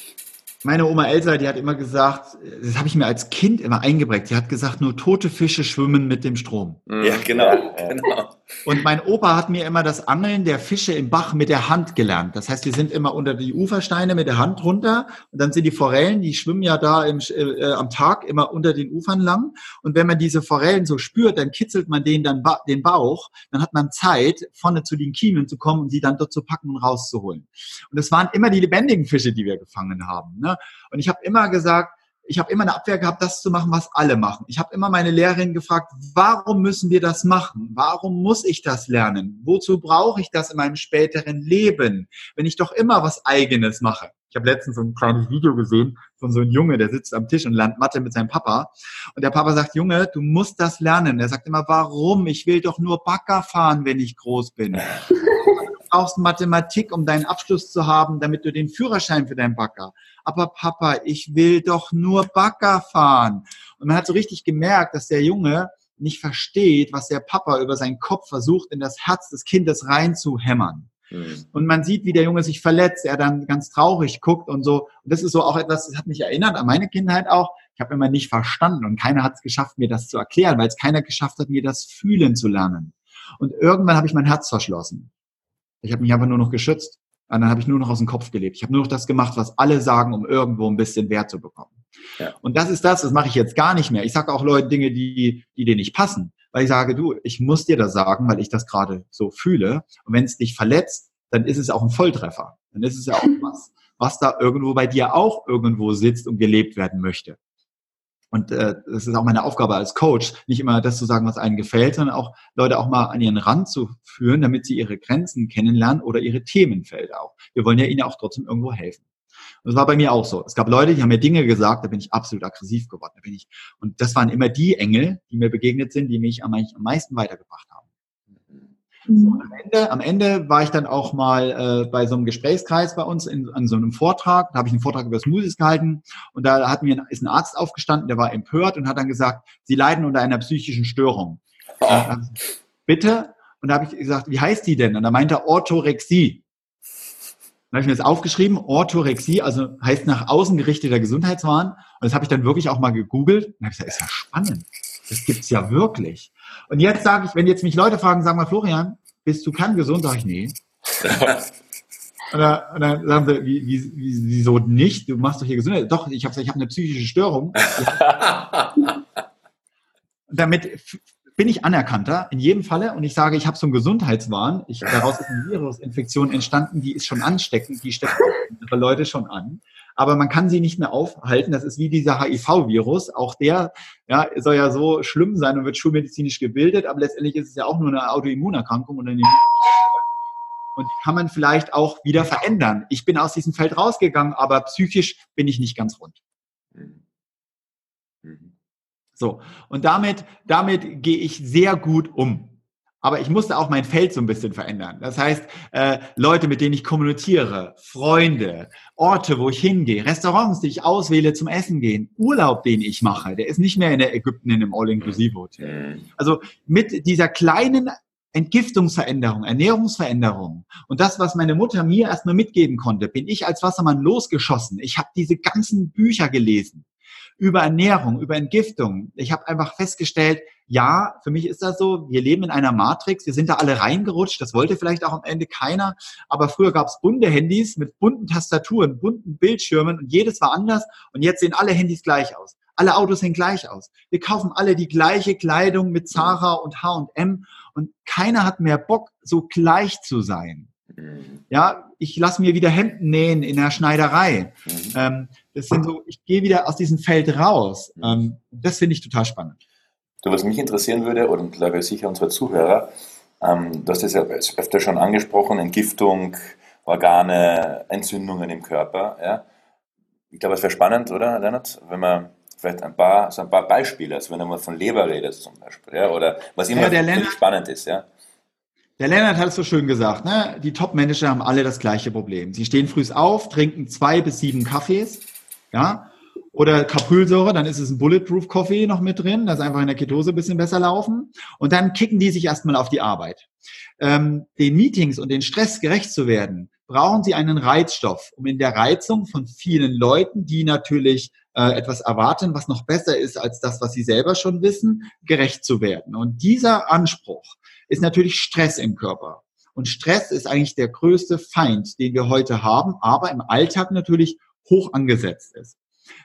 Meine Oma Elsa, die hat immer gesagt, das habe ich mir als Kind immer eingeprägt, die hat gesagt, nur tote Fische schwimmen mit dem Strom. Ja, genau. Ja, genau. Und mein Opa hat mir immer das Angeln der Fische im Bach mit der Hand gelernt. Das heißt, wir sind immer unter die Ufersteine mit der Hand runter und dann sind die Forellen, die schwimmen ja da im, äh, am Tag immer unter den Ufern lang. Und wenn man diese Forellen so spürt, dann kitzelt man denen dann ba den Bauch. Dann hat man Zeit, vorne zu den Kiemen zu kommen und sie dann dort zu packen und rauszuholen. Und das waren immer die lebendigen Fische, die wir gefangen haben. Ne? Und ich habe immer gesagt, ich habe immer eine Abwehr gehabt, das zu machen, was alle machen. Ich habe immer meine Lehrerin gefragt, warum müssen wir das machen? Warum muss ich das lernen? Wozu brauche ich das in meinem späteren Leben, wenn ich doch immer was Eigenes mache? Ich habe letztens so ein kleines Video gesehen von so einem Junge, der sitzt am Tisch und lernt Mathe mit seinem Papa. Und der Papa sagt, Junge, du musst das lernen. Er sagt immer, warum? Ich will doch nur Bagger fahren, wenn ich groß bin. Brauchst Mathematik, um deinen Abschluss zu haben, damit du den Führerschein für deinen Bagger aber Papa, ich will doch nur Bagger fahren. Und man hat so richtig gemerkt, dass der Junge nicht versteht, was der Papa über seinen Kopf versucht, in das Herz des Kindes reinzuhämmern. Mhm. Und man sieht, wie der Junge sich verletzt, er dann ganz traurig guckt und so. Und das ist so auch etwas, das hat mich erinnert an meine Kindheit auch. Ich habe immer nicht verstanden und keiner hat es geschafft, mir das zu erklären, weil es keiner geschafft hat, mir das fühlen zu lernen. Und irgendwann habe ich mein Herz verschlossen. Ich habe mich einfach nur noch geschützt. Und dann habe ich nur noch aus dem Kopf gelebt. Ich habe nur noch das gemacht, was alle sagen, um irgendwo ein bisschen Wert zu bekommen. Ja. Und das ist das, das mache ich jetzt gar nicht mehr. Ich sage auch Leuten Dinge, die, die dir nicht passen. Weil ich sage, du, ich muss dir das sagen, weil ich das gerade so fühle. Und wenn es dich verletzt, dann ist es auch ein Volltreffer. Dann ist es ja auch was, was da irgendwo bei dir auch irgendwo sitzt und gelebt werden möchte. Und äh, das ist auch meine Aufgabe als Coach, nicht immer das zu sagen, was einem gefällt, sondern auch Leute auch mal an ihren Rand zu führen, damit sie ihre Grenzen kennenlernen oder ihre Themenfelder auch. Wir wollen ja ihnen auch trotzdem irgendwo helfen. Und das war bei mir auch so. Es gab Leute, die haben mir Dinge gesagt, da bin ich absolut aggressiv geworden. Da bin ich, und das waren immer die Engel, die mir begegnet sind, die mich am meisten weitergebracht haben. So, am, Ende, am Ende war ich dann auch mal äh, bei so einem Gesprächskreis bei uns in, an so einem Vortrag. Da habe ich einen Vortrag über Smoothies gehalten und da hat mir ist ein Arzt aufgestanden, der war empört und hat dann gesagt, Sie leiden unter einer psychischen Störung. Oh. Äh, bitte? Und da habe ich gesagt, wie heißt die denn? Und da meinte er Orthorexie. Dann habe ich mir das aufgeschrieben, Orthorexie, also heißt nach außen gerichteter Gesundheitswahn. Und das habe ich dann wirklich auch mal gegoogelt. Und habe gesagt, ist ja spannend. Das gibt's ja wirklich. Und jetzt sage ich, wenn jetzt mich Leute fragen, sagen mal, Florian, bist du kerngesund? Sag ich, nee. Und dann, und dann sagen sie, wie, wie, wie, wieso nicht? Du machst doch hier Gesundheit. Doch, ich habe ich hab eine psychische Störung. Damit bin ich anerkannter in jedem Falle und ich sage, ich habe so einen Gesundheitswahn. Ich, daraus ist eine Virusinfektion entstanden, die ist schon ansteckend, die steckt andere Leute schon an. Aber man kann sie nicht mehr aufhalten. Das ist wie dieser HIV-Virus. Auch der ja, soll ja so schlimm sein und wird schulmedizinisch gebildet, aber letztendlich ist es ja auch nur eine Autoimmunerkrankung und eine und kann man vielleicht auch wieder verändern. Ich bin aus diesem Feld rausgegangen, aber psychisch bin ich nicht ganz rund. Mhm. Mhm. So, und damit, damit gehe ich sehr gut um. Aber ich musste auch mein Feld so ein bisschen verändern. Das heißt, äh, Leute, mit denen ich kommuniziere, Freunde, Orte, wo ich hingehe, Restaurants, die ich auswähle zum Essen gehen, Urlaub, den ich mache, der ist nicht mehr in der Ägypten in einem All-Inclusive-Hotel. Mhm. Also mit dieser kleinen Entgiftungsveränderung, Ernährungsveränderung und das, was meine Mutter mir erstmal mitgeben konnte, bin ich als Wassermann losgeschossen. Ich habe diese ganzen Bücher gelesen über Ernährung, über Entgiftung. Ich habe einfach festgestellt, ja, für mich ist das so, wir leben in einer Matrix, wir sind da alle reingerutscht, das wollte vielleicht auch am Ende keiner, aber früher gab es bunte Handys mit bunten Tastaturen, bunten Bildschirmen und jedes war anders und jetzt sehen alle Handys gleich aus. Alle Autos sehen gleich aus. Wir kaufen alle die gleiche Kleidung mit Zara und H&M und keiner hat mehr Bock, so gleich zu sein. Mhm. Ja, ich lasse mir wieder Hemden nähen in der Schneiderei. Mhm. Ähm, das sind so, ich gehe wieder aus diesem Feld raus. Mhm. Ähm, das finde ich total spannend. Du, was mich interessieren würde, und glaube ich sicher unsere Zuhörer, ähm, du hast es ja öfter schon angesprochen, Entgiftung, Organe, Entzündungen im Körper. Ja? Ich glaube, es wäre spannend, oder, Leonard, wenn man vielleicht ein paar, so ein paar Beispiele, also wenn du mal von Leber redest zum Beispiel, ja, oder was immer ja, Lennart, spannend ist, ja. Der Lennart hat es so schön gesagt, ne? die Top-Manager haben alle das gleiche Problem. Sie stehen früh auf, trinken zwei bis sieben Kaffees, ja, oder Caprilsäure, dann ist es ein Bulletproof Coffee noch mit drin, das einfach in der Ketose ein bisschen besser laufen. Und dann kicken die sich erstmal auf die Arbeit. Ähm, den Meetings und den Stress gerecht zu werden, brauchen sie einen Reizstoff, um in der Reizung von vielen Leuten, die natürlich äh, etwas erwarten, was noch besser ist als das, was sie selber schon wissen, gerecht zu werden. Und dieser Anspruch ist natürlich Stress im Körper. Und Stress ist eigentlich der größte Feind, den wir heute haben, aber im Alltag natürlich hoch angesetzt ist.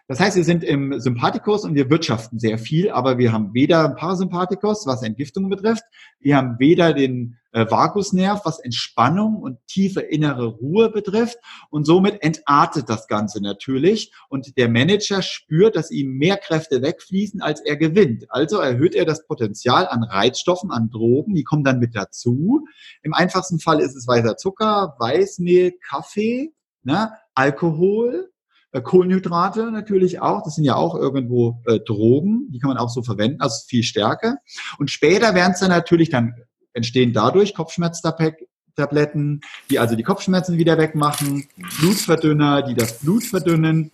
Das heißt, wir sind im Sympathikus und wir wirtschaften sehr viel, aber wir haben weder Parasympathikus, was Entgiftung betrifft, wir haben weder den äh, Vagusnerv, was Entspannung und tiefe innere Ruhe betrifft und somit entartet das Ganze natürlich und der Manager spürt, dass ihm mehr Kräfte wegfließen, als er gewinnt. Also erhöht er das Potenzial an Reizstoffen, an Drogen, die kommen dann mit dazu. Im einfachsten Fall ist es weißer Zucker, Weißmehl, Kaffee, ne, Alkohol, Kohlenhydrate natürlich auch, das sind ja auch irgendwo äh, Drogen, die kann man auch so verwenden, also viel stärker. Und später werden es dann natürlich dann entstehen dadurch Kopfschmerztabletten, die also die Kopfschmerzen wieder wegmachen, Blutverdünner, die das Blut verdünnen.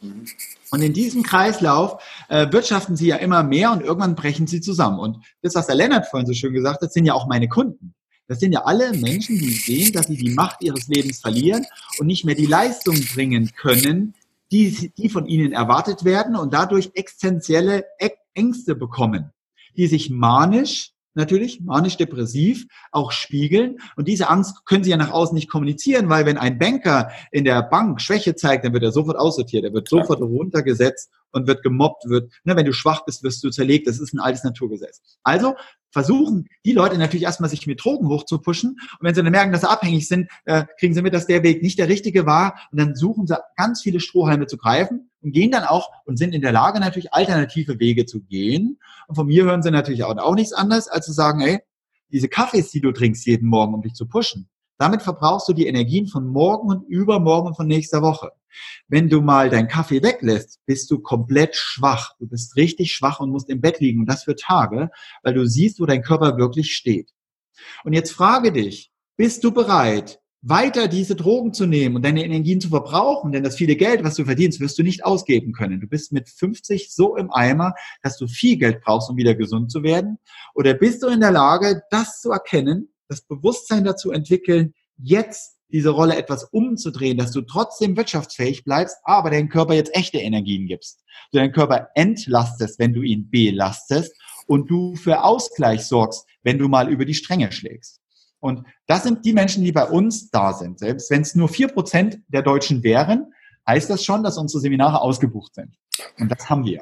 Und in diesem Kreislauf äh, wirtschaften sie ja immer mehr und irgendwann brechen sie zusammen. Und das, was der Lennart vorhin so schön gesagt hat, sind ja auch meine Kunden. Das sind ja alle Menschen, die sehen, dass sie die Macht ihres Lebens verlieren und nicht mehr die Leistung bringen können, die, die von ihnen erwartet werden und dadurch existenzielle Ängste bekommen, die sich manisch natürlich, manisch-depressiv, auch spiegeln. Und diese Angst können sie ja nach außen nicht kommunizieren, weil wenn ein Banker in der Bank Schwäche zeigt, dann wird er sofort aussortiert, er wird sofort runtergesetzt und wird gemobbt, wird, ne, wenn du schwach bist, wirst du zerlegt. Das ist ein altes Naturgesetz. Also versuchen die Leute natürlich erstmal sich mit Drogen hochzupuschen. Und wenn sie dann merken, dass sie abhängig sind, äh, kriegen sie mit, dass der Weg nicht der richtige war. Und dann suchen sie ganz viele Strohhalme zu greifen und gehen dann auch und sind in der Lage, natürlich alternative Wege zu gehen. Und von mir hören sie natürlich auch, auch nichts anderes, als zu sagen, ey, diese Kaffees, die du trinkst jeden Morgen, um dich zu pushen, damit verbrauchst du die Energien von morgen und übermorgen und von nächster Woche. Wenn du mal deinen Kaffee weglässt, bist du komplett schwach. Du bist richtig schwach und musst im Bett liegen und das für Tage, weil du siehst, wo dein Körper wirklich steht. Und jetzt frage dich, bist du bereit, weiter diese Drogen zu nehmen und deine Energien zu verbrauchen, denn das viele Geld, was du verdienst, wirst du nicht ausgeben können. Du bist mit 50 so im Eimer, dass du viel Geld brauchst, um wieder gesund zu werden. Oder bist du in der Lage, das zu erkennen, das Bewusstsein dazu entwickeln, jetzt diese Rolle etwas umzudrehen, dass du trotzdem wirtschaftsfähig bleibst, aber deinem Körper jetzt echte Energien gibst. Du deinen Körper entlastest, wenn du ihn belastest und du für Ausgleich sorgst, wenn du mal über die Stränge schlägst. Und das sind die Menschen, die bei uns da sind. Selbst wenn es nur vier Prozent der Deutschen wären, heißt das schon, dass unsere Seminare ausgebucht sind. Und das haben wir.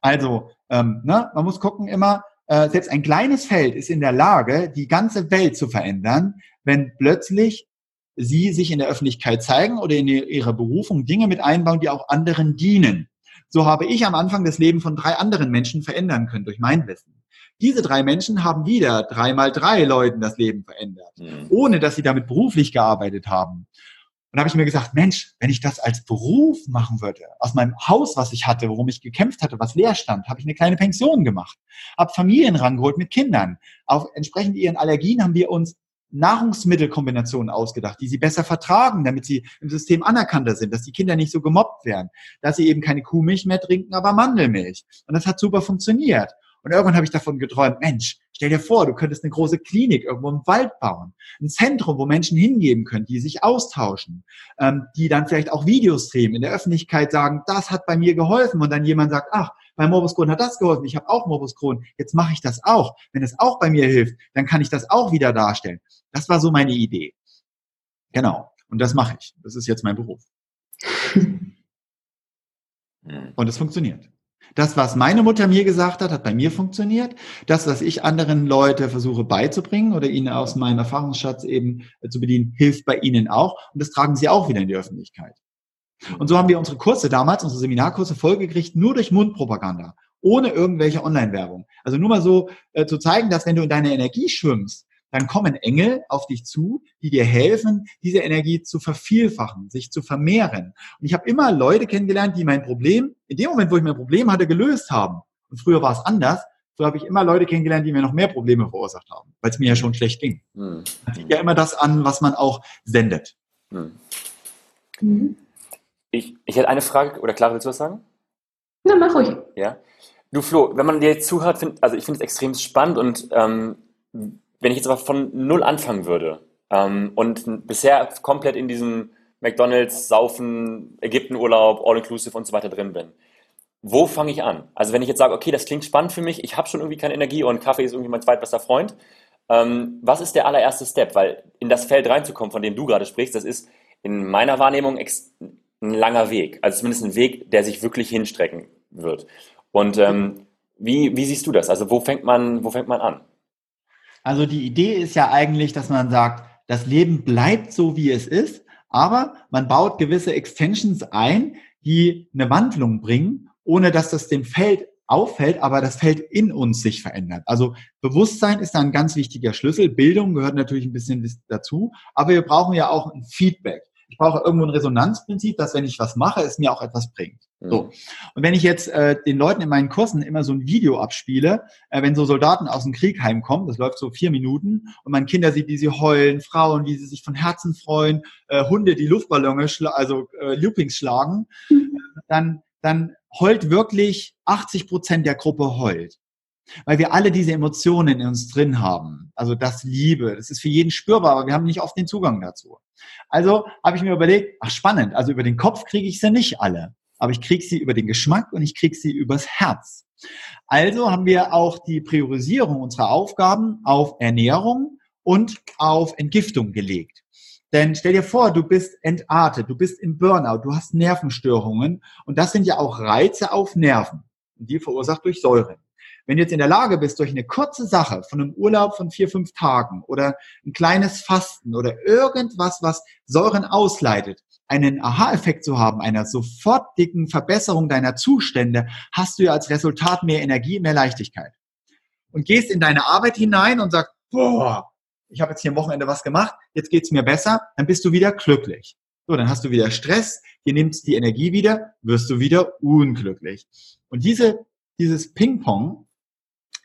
Also, ähm, ne, man muss gucken immer, äh, selbst ein kleines Feld ist in der Lage, die ganze Welt zu verändern, wenn plötzlich sie sich in der Öffentlichkeit zeigen oder in ihrer Berufung Dinge mit einbauen, die auch anderen dienen. So habe ich am Anfang das Leben von drei anderen Menschen verändern können durch mein Wissen. Diese drei Menschen haben wieder drei mal drei Leuten das Leben verändert, mhm. ohne dass sie damit beruflich gearbeitet haben. Und habe ich mir gesagt, Mensch, wenn ich das als Beruf machen würde, aus meinem Haus, was ich hatte, worum ich gekämpft hatte, was leer stand, habe ich eine kleine Pension gemacht, habe Familien rangeholt mit Kindern. Auf entsprechend ihren Allergien haben wir uns Nahrungsmittelkombinationen ausgedacht, die sie besser vertragen, damit sie im System anerkannter sind, dass die Kinder nicht so gemobbt werden, dass sie eben keine Kuhmilch mehr trinken, aber Mandelmilch. Und das hat super funktioniert. Und irgendwann habe ich davon geträumt, Mensch, stell dir vor, du könntest eine große Klinik irgendwo im Wald bauen. Ein Zentrum, wo Menschen hingeben können, die sich austauschen, ähm, die dann vielleicht auch Videos drehen, in der Öffentlichkeit sagen, das hat bei mir geholfen. Und dann jemand sagt, ach, bei Morbus Crohn hat das geholfen, ich habe auch Morbus Crohn, jetzt mache ich das auch. Wenn es auch bei mir hilft, dann kann ich das auch wieder darstellen. Das war so meine Idee. Genau. Und das mache ich. Das ist jetzt mein Beruf. Und es funktioniert. Das, was meine Mutter mir gesagt hat, hat bei mir funktioniert. Das, was ich anderen Leute versuche beizubringen oder ihnen aus meinem Erfahrungsschatz eben äh, zu bedienen, hilft bei ihnen auch. Und das tragen sie auch wieder in die Öffentlichkeit. Und so haben wir unsere Kurse damals, unsere Seminarkurse vollgekriegt, nur durch Mundpropaganda, ohne irgendwelche Online-Werbung. Also nur mal so äh, zu zeigen, dass wenn du in deiner Energie schwimmst, dann kommen Engel auf dich zu, die dir helfen, diese Energie zu vervielfachen, sich zu vermehren. Und ich habe immer Leute kennengelernt, die mein Problem, in dem Moment, wo ich mein Problem hatte, gelöst haben. Und früher war es anders. So habe ich immer Leute kennengelernt, die mir noch mehr Probleme verursacht haben, weil es mir ja schon schlecht ging. Mhm. Man sieht ja immer das an, was man auch sendet. Mhm. Ich, ich hätte eine Frage, oder Clara, willst du was sagen? Na, mach ruhig. Ja. Du Flo, wenn man dir jetzt zuhört, find, also ich finde es extrem spannend und ähm, wenn ich jetzt aber von null anfangen würde ähm, und bisher komplett in diesem McDonalds, Saufen, Ägyptenurlaub, All-Inclusive und so weiter drin bin, wo fange ich an? Also wenn ich jetzt sage, okay, das klingt spannend für mich, ich habe schon irgendwie keine Energie und Kaffee ist irgendwie mein zweitbester Freund, ähm, was ist der allererste Step? Weil in das Feld reinzukommen, von dem du gerade sprichst, das ist in meiner Wahrnehmung ein langer Weg. Also zumindest ein Weg, der sich wirklich hinstrecken wird. Und ähm, wie, wie siehst du das? Also wo fängt man, wo fängt man an? Also die Idee ist ja eigentlich, dass man sagt, das Leben bleibt so, wie es ist, aber man baut gewisse Extensions ein, die eine Wandlung bringen, ohne dass das dem Feld auffällt, aber das Feld in uns sich verändert. Also Bewusstsein ist da ein ganz wichtiger Schlüssel. Bildung gehört natürlich ein bisschen dazu, aber wir brauchen ja auch ein Feedback ich brauche irgendwo ein Resonanzprinzip, dass wenn ich was mache, es mir auch etwas bringt. Mhm. So. Und wenn ich jetzt äh, den Leuten in meinen Kursen immer so ein Video abspiele, äh, wenn so Soldaten aus dem Krieg heimkommen, das läuft so vier Minuten, und man Kinder sieht, wie sie heulen, Frauen, wie sie sich von Herzen freuen, äh, Hunde, die Luftballone, also äh, Loopings schlagen, mhm. dann, dann heult wirklich 80 Prozent der Gruppe heult. Weil wir alle diese Emotionen in uns drin haben. Also das Liebe, das ist für jeden spürbar, aber wir haben nicht oft den Zugang dazu. Also habe ich mir überlegt, ach spannend, also über den Kopf kriege ich sie nicht alle, aber ich kriege sie über den Geschmack und ich kriege sie übers Herz. Also haben wir auch die Priorisierung unserer Aufgaben auf Ernährung und auf Entgiftung gelegt. Denn stell dir vor, du bist entartet, du bist im Burnout, du hast Nervenstörungen und das sind ja auch Reize auf Nerven und die verursacht durch Säure. Wenn du jetzt in der Lage bist, durch eine kurze Sache von einem Urlaub von vier, fünf Tagen oder ein kleines Fasten oder irgendwas, was Säuren ausleitet, einen Aha-Effekt zu haben, einer sofortigen Verbesserung deiner Zustände, hast du ja als Resultat mehr Energie, mehr Leichtigkeit. Und gehst in deine Arbeit hinein und sagst, boah, ich habe jetzt hier am Wochenende was gemacht, jetzt geht's mir besser, dann bist du wieder glücklich. So, dann hast du wieder Stress, dir nimmt die Energie wieder, wirst du wieder unglücklich. Und diese, dieses Ping-Pong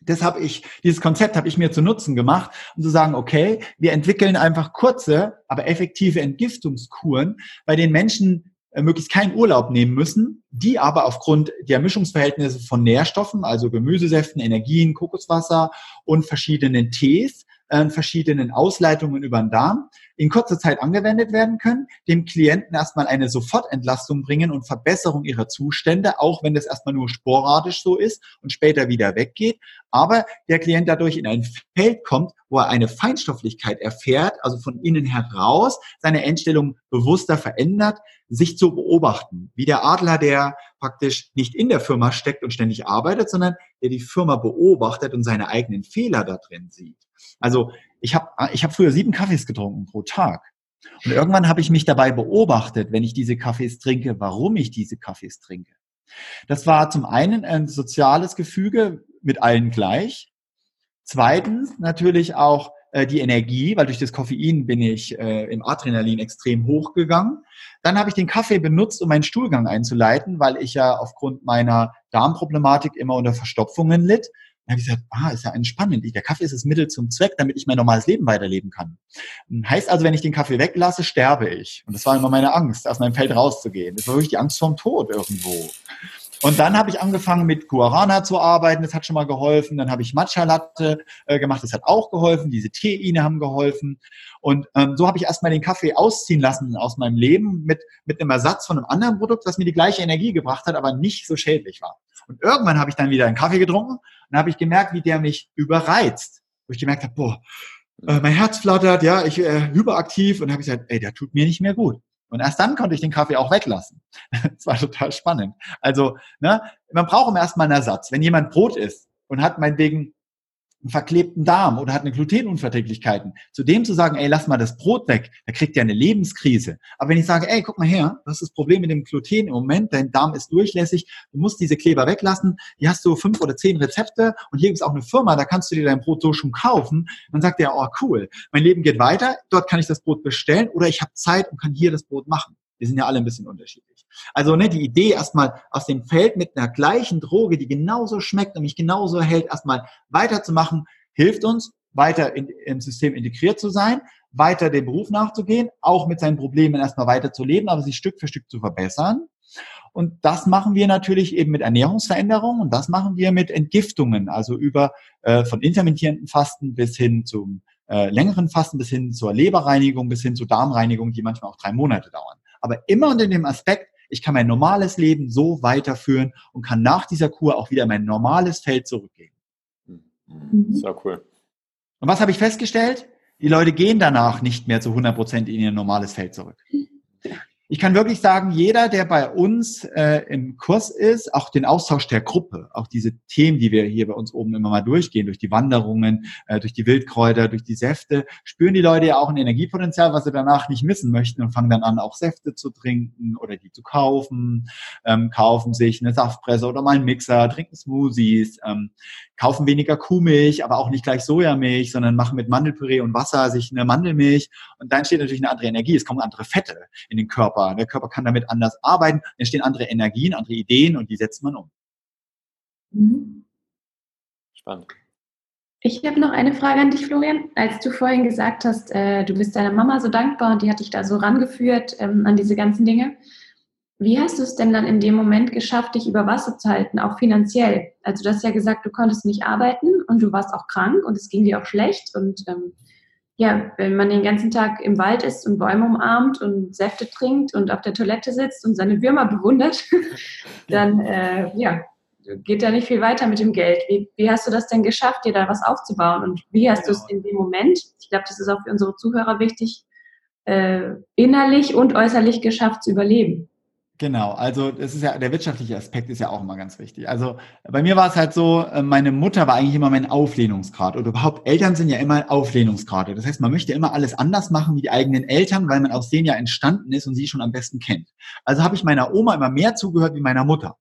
das habe ich, dieses Konzept habe ich mir zu Nutzen gemacht, um zu sagen, okay, wir entwickeln einfach kurze, aber effektive Entgiftungskuren, bei denen Menschen äh, möglichst keinen Urlaub nehmen müssen, die aber aufgrund der Mischungsverhältnisse von Nährstoffen, also Gemüsesäften, Energien, Kokoswasser und verschiedenen Tees, äh, verschiedenen Ausleitungen über den Darm in kurzer Zeit angewendet werden können, dem Klienten erstmal eine Sofortentlastung bringen und Verbesserung ihrer Zustände, auch wenn das erstmal nur sporadisch so ist und später wieder weggeht, aber der Klient dadurch in ein Feld kommt, wo er eine Feinstofflichkeit erfährt, also von innen heraus seine Einstellung bewusster verändert, sich zu beobachten, wie der Adler, der praktisch nicht in der Firma steckt und ständig arbeitet, sondern der die Firma beobachtet und seine eigenen Fehler da drin sieht. Also ich habe ich hab früher sieben Kaffees getrunken pro Tag. Und irgendwann habe ich mich dabei beobachtet, wenn ich diese Kaffees trinke, warum ich diese Kaffees trinke. Das war zum einen ein soziales Gefüge mit allen gleich. Zweitens natürlich auch äh, die Energie, weil durch das Koffein bin ich äh, im Adrenalin extrem hochgegangen. Dann habe ich den Kaffee benutzt, um meinen Stuhlgang einzuleiten, weil ich ja aufgrund meiner Darmproblematik immer unter Verstopfungen litt. Dann habe ich gesagt, ah, ist ja entspannend. Der Kaffee ist das Mittel zum Zweck, damit ich mein normales Leben weiterleben kann. Heißt also, wenn ich den Kaffee weglasse, sterbe ich. Und das war immer meine Angst, aus meinem Feld rauszugehen. Das war wirklich die Angst vorm Tod irgendwo. Und dann habe ich angefangen mit Guarana zu arbeiten, das hat schon mal geholfen. Dann habe ich Matcha Latte äh, gemacht, das hat auch geholfen. Diese Teeine haben geholfen. Und ähm, so habe ich erstmal den Kaffee ausziehen lassen aus meinem Leben mit, mit einem Ersatz von einem anderen Produkt, das mir die gleiche Energie gebracht hat, aber nicht so schädlich war. Und irgendwann habe ich dann wieder einen Kaffee getrunken und habe ich gemerkt, wie der mich überreizt. Wo ich gemerkt habe, boah, äh, mein Herz flattert, ja, ich äh, hyperaktiv und habe gesagt, ey, der tut mir nicht mehr gut. Und erst dann konnte ich den Kaffee auch weglassen. Das war total spannend. Also, ne, man braucht erstmal einen Ersatz. Wenn jemand Brot isst und hat meinetwegen einen verklebten Darm oder hat eine Glutenunverträglichkeiten, zu dem zu sagen, ey, lass mal das Brot weg, da kriegt er eine Lebenskrise. Aber wenn ich sage, ey, guck mal her, das ist das Problem mit dem Gluten im Moment, dein Darm ist durchlässig, du musst diese Kleber weglassen, hier hast du fünf oder zehn Rezepte und hier gibt es auch eine Firma, da kannst du dir dein Brot so schon kaufen. Dann sagt er, oh cool, mein Leben geht weiter, dort kann ich das Brot bestellen oder ich habe Zeit und kann hier das Brot machen. Wir sind ja alle ein bisschen unterschiedlich. Also ne, die Idee erstmal aus dem Feld mit einer gleichen Droge, die genauso schmeckt und mich genauso hält, erstmal weiterzumachen, hilft uns, weiter in, im System integriert zu sein, weiter dem Beruf nachzugehen, auch mit seinen Problemen erstmal weiter zu leben, aber sich Stück für Stück zu verbessern. Und das machen wir natürlich eben mit Ernährungsveränderungen und das machen wir mit Entgiftungen, also über äh, von intermittierenden Fasten bis hin zum äh, längeren Fasten, bis hin zur Leberreinigung, bis hin zur Darmreinigung, die manchmal auch drei Monate dauern aber immer unter dem Aspekt, ich kann mein normales Leben so weiterführen und kann nach dieser Kur auch wieder mein normales Feld zurückgehen. Mhm. Sehr cool. Und was habe ich festgestellt? Die Leute gehen danach nicht mehr zu 100 Prozent in ihr normales Feld zurück. Ich kann wirklich sagen, jeder, der bei uns äh, im Kurs ist, auch den Austausch der Gruppe, auch diese Themen, die wir hier bei uns oben immer mal durchgehen, durch die Wanderungen, äh, durch die Wildkräuter, durch die Säfte, spüren die Leute ja auch ein Energiepotenzial, was sie danach nicht missen möchten und fangen dann an, auch Säfte zu trinken oder die zu kaufen, ähm, kaufen sich eine Saftpresse oder mal einen Mixer, trinken Smoothies, ähm, kaufen weniger Kuhmilch, aber auch nicht gleich Sojamilch, sondern machen mit Mandelpüree und Wasser sich eine Mandelmilch. Und dann entsteht natürlich eine andere Energie, es kommen andere Fette in den Körper Körper. Der Körper kann damit anders arbeiten, entstehen andere Energien, andere Ideen und die setzt man um. Mhm. Spannend. Ich habe noch eine Frage an dich, Florian. Als du vorhin gesagt hast, äh, du bist deiner Mama so dankbar und die hat dich da so rangeführt ähm, an diese ganzen Dinge. Wie hast du es denn dann in dem Moment geschafft, dich über Wasser zu halten, auch finanziell? Also du hast ja gesagt, du konntest nicht arbeiten und du warst auch krank und es ging dir auch schlecht und ähm, ja, wenn man den ganzen Tag im Wald ist und Bäume umarmt und Säfte trinkt und auf der Toilette sitzt und seine Würmer bewundert, dann äh, ja, geht da nicht viel weiter mit dem Geld. Wie, wie, hast du das denn geschafft, dir da was aufzubauen? Und wie hast genau. du es in dem Moment, ich glaube, das ist auch für unsere Zuhörer wichtig, äh, innerlich und äußerlich geschafft zu überleben? Genau, also das ist ja der wirtschaftliche Aspekt ist ja auch immer ganz wichtig. Also bei mir war es halt so, äh, meine Mutter war eigentlich immer mein Auflehnungsgrad oder überhaupt Eltern sind ja immer Auflehnungsgrade. Das heißt, man möchte immer alles anders machen wie die eigenen Eltern, weil man aus denen ja entstanden ist und sie schon am besten kennt. Also habe ich meiner Oma immer mehr zugehört wie meiner Mutter.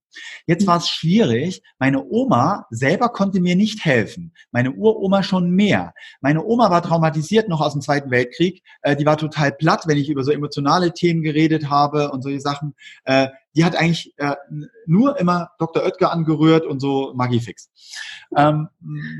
Jetzt war es schwierig. Meine Oma selber konnte mir nicht helfen. Meine Uroma schon mehr. Meine Oma war traumatisiert noch aus dem Zweiten Weltkrieg. Äh, die war total platt, wenn ich über so emotionale Themen geredet habe und solche Sachen. Äh, die hat eigentlich äh, nur immer Dr. Oetker angerührt und so Magifix. Ähm,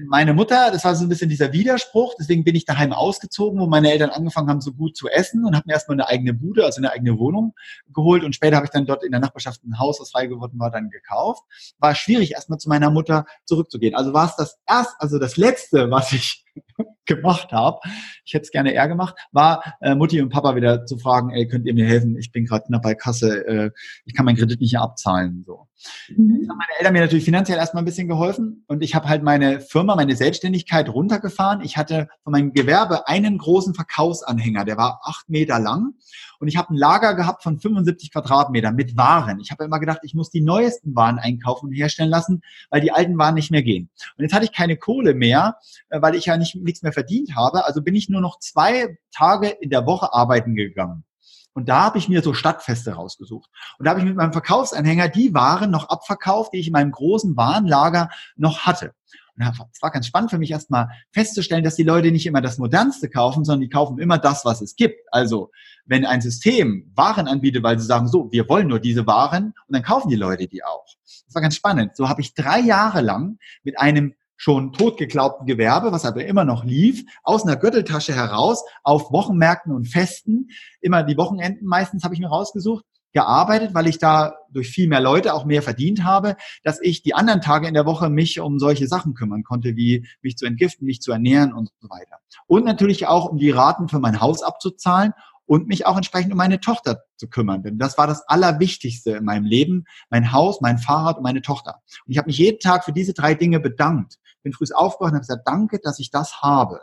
meine Mutter, das war so ein bisschen dieser Widerspruch, deswegen bin ich daheim ausgezogen, wo meine Eltern angefangen haben, so gut zu essen und habe mir erstmal eine eigene Bude, also eine eigene Wohnung geholt und später habe ich dann dort in der Nachbarschaft ein Haus, das frei geworden war, dann gekauft. War schwierig, erstmal zu meiner Mutter zurückzugehen. Also war es das erst, also das Letzte, was ich gemacht habe, ich hätte es gerne eher gemacht, war äh, Mutti und Papa wieder zu fragen, ey, könnt ihr mir helfen? Ich bin gerade bei Kasse, äh, ich kann meinen Kredit nicht mehr abzahlen. So. Mhm. haben meine Eltern mir natürlich finanziell erstmal ein bisschen geholfen und ich habe halt meine Firma, meine Selbstständigkeit runtergefahren. Ich hatte von meinem Gewerbe einen großen Verkaufsanhänger, der war acht Meter lang und ich habe ein Lager gehabt von 75 Quadratmetern mit Waren. Ich habe immer gedacht, ich muss die neuesten Waren einkaufen und herstellen lassen, weil die alten Waren nicht mehr gehen. Und jetzt hatte ich keine Kohle mehr, äh, weil ich ja nicht, nichts mehr verdient habe. Also bin ich nur noch zwei Tage in der Woche arbeiten gegangen. Und da habe ich mir so Stadtfeste rausgesucht. Und da habe ich mit meinem Verkaufsanhänger die Waren noch abverkauft, die ich in meinem großen Warenlager noch hatte. Und es war ganz spannend für mich erstmal festzustellen, dass die Leute nicht immer das Modernste kaufen, sondern die kaufen immer das, was es gibt. Also wenn ein System Waren anbietet, weil sie sagen, so, wir wollen nur diese Waren, und dann kaufen die Leute die auch. Das war ganz spannend. So habe ich drei Jahre lang mit einem schon totgeglaubten Gewerbe, was aber immer noch lief, aus einer Gürteltasche heraus auf Wochenmärkten und Festen, immer die Wochenenden meistens habe ich mir rausgesucht, gearbeitet, weil ich da durch viel mehr Leute auch mehr verdient habe, dass ich die anderen Tage in der Woche mich um solche Sachen kümmern konnte, wie mich zu entgiften, mich zu ernähren und so weiter. Und natürlich auch um die Raten für mein Haus abzuzahlen und mich auch entsprechend um meine Tochter zu kümmern. Denn das war das Allerwichtigste in meinem Leben, mein Haus, mein Fahrrad und meine Tochter. Und ich habe mich jeden Tag für diese drei Dinge bedankt. Bin früh aufgewacht und habe gesagt, danke, dass ich das habe.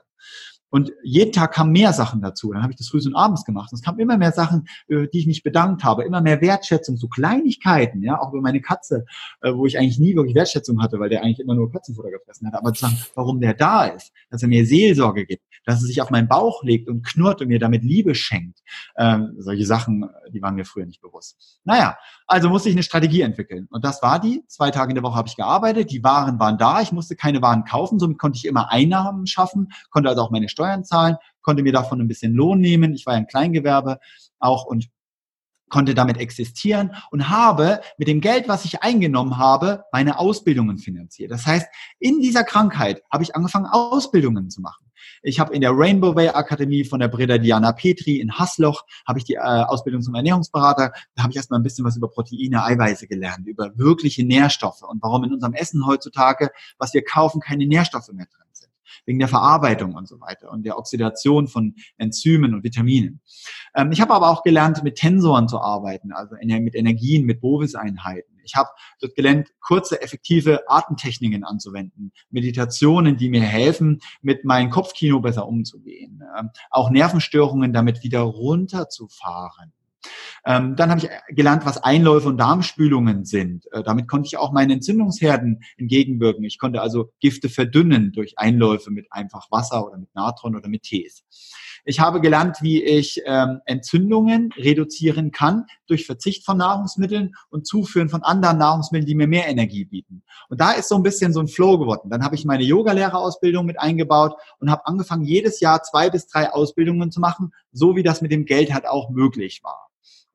Und jeden Tag kamen mehr Sachen dazu. Dann habe ich das früh und abends gemacht. Und es kamen immer mehr Sachen, die ich mich bedankt habe, immer mehr Wertschätzung, so Kleinigkeiten, ja, auch über meine Katze, äh, wo ich eigentlich nie wirklich Wertschätzung hatte, weil der eigentlich immer nur Katzenfutter gefressen hat. Aber zu sagen, warum der da ist, dass er mir Seelsorge gibt, dass er sich auf meinen Bauch legt und knurrt und mir damit Liebe schenkt. Ähm, solche Sachen, die waren mir früher nicht bewusst. Naja, also musste ich eine Strategie entwickeln. Und das war die. Zwei Tage in der Woche habe ich gearbeitet. Die Waren waren da. Ich musste keine Waren kaufen. Somit konnte ich immer Einnahmen schaffen, konnte also auch meine Steuern zahlen, konnte mir davon ein bisschen Lohn nehmen. Ich war ja ein Kleingewerbe auch und konnte damit existieren und habe mit dem Geld, was ich eingenommen habe, meine Ausbildungen finanziert. Das heißt, in dieser Krankheit habe ich angefangen, Ausbildungen zu machen. Ich habe in der Rainbow Way Akademie von der Breda Diana Petri in Hasloch habe ich die äh, Ausbildung zum Ernährungsberater. Da habe ich erstmal ein bisschen was über Proteine, Eiweiße gelernt, über wirkliche Nährstoffe und warum in unserem Essen heutzutage, was wir kaufen, keine Nährstoffe mehr drin wegen der Verarbeitung und so weiter und der Oxidation von Enzymen und Vitaminen. Ähm, ich habe aber auch gelernt, mit Tensoren zu arbeiten, also mit Energien, mit Bovis-Einheiten. Ich habe dort gelernt, kurze, effektive Atemtechniken anzuwenden, Meditationen, die mir helfen, mit meinem Kopfkino besser umzugehen, ähm, auch Nervenstörungen damit wieder runterzufahren. Ähm, dann habe ich gelernt, was Einläufe und Darmspülungen sind. Äh, damit konnte ich auch meinen Entzündungsherden entgegenwirken. Ich konnte also Gifte verdünnen durch Einläufe mit einfach Wasser oder mit Natron oder mit Tees. Ich habe gelernt, wie ich ähm, Entzündungen reduzieren kann durch Verzicht von Nahrungsmitteln und Zuführen von anderen Nahrungsmitteln, die mir mehr Energie bieten. Und da ist so ein bisschen so ein Flow geworden. Dann habe ich meine Yogalehrerausbildung mit eingebaut und habe angefangen, jedes Jahr zwei bis drei Ausbildungen zu machen, so wie das mit dem Geld halt auch möglich war.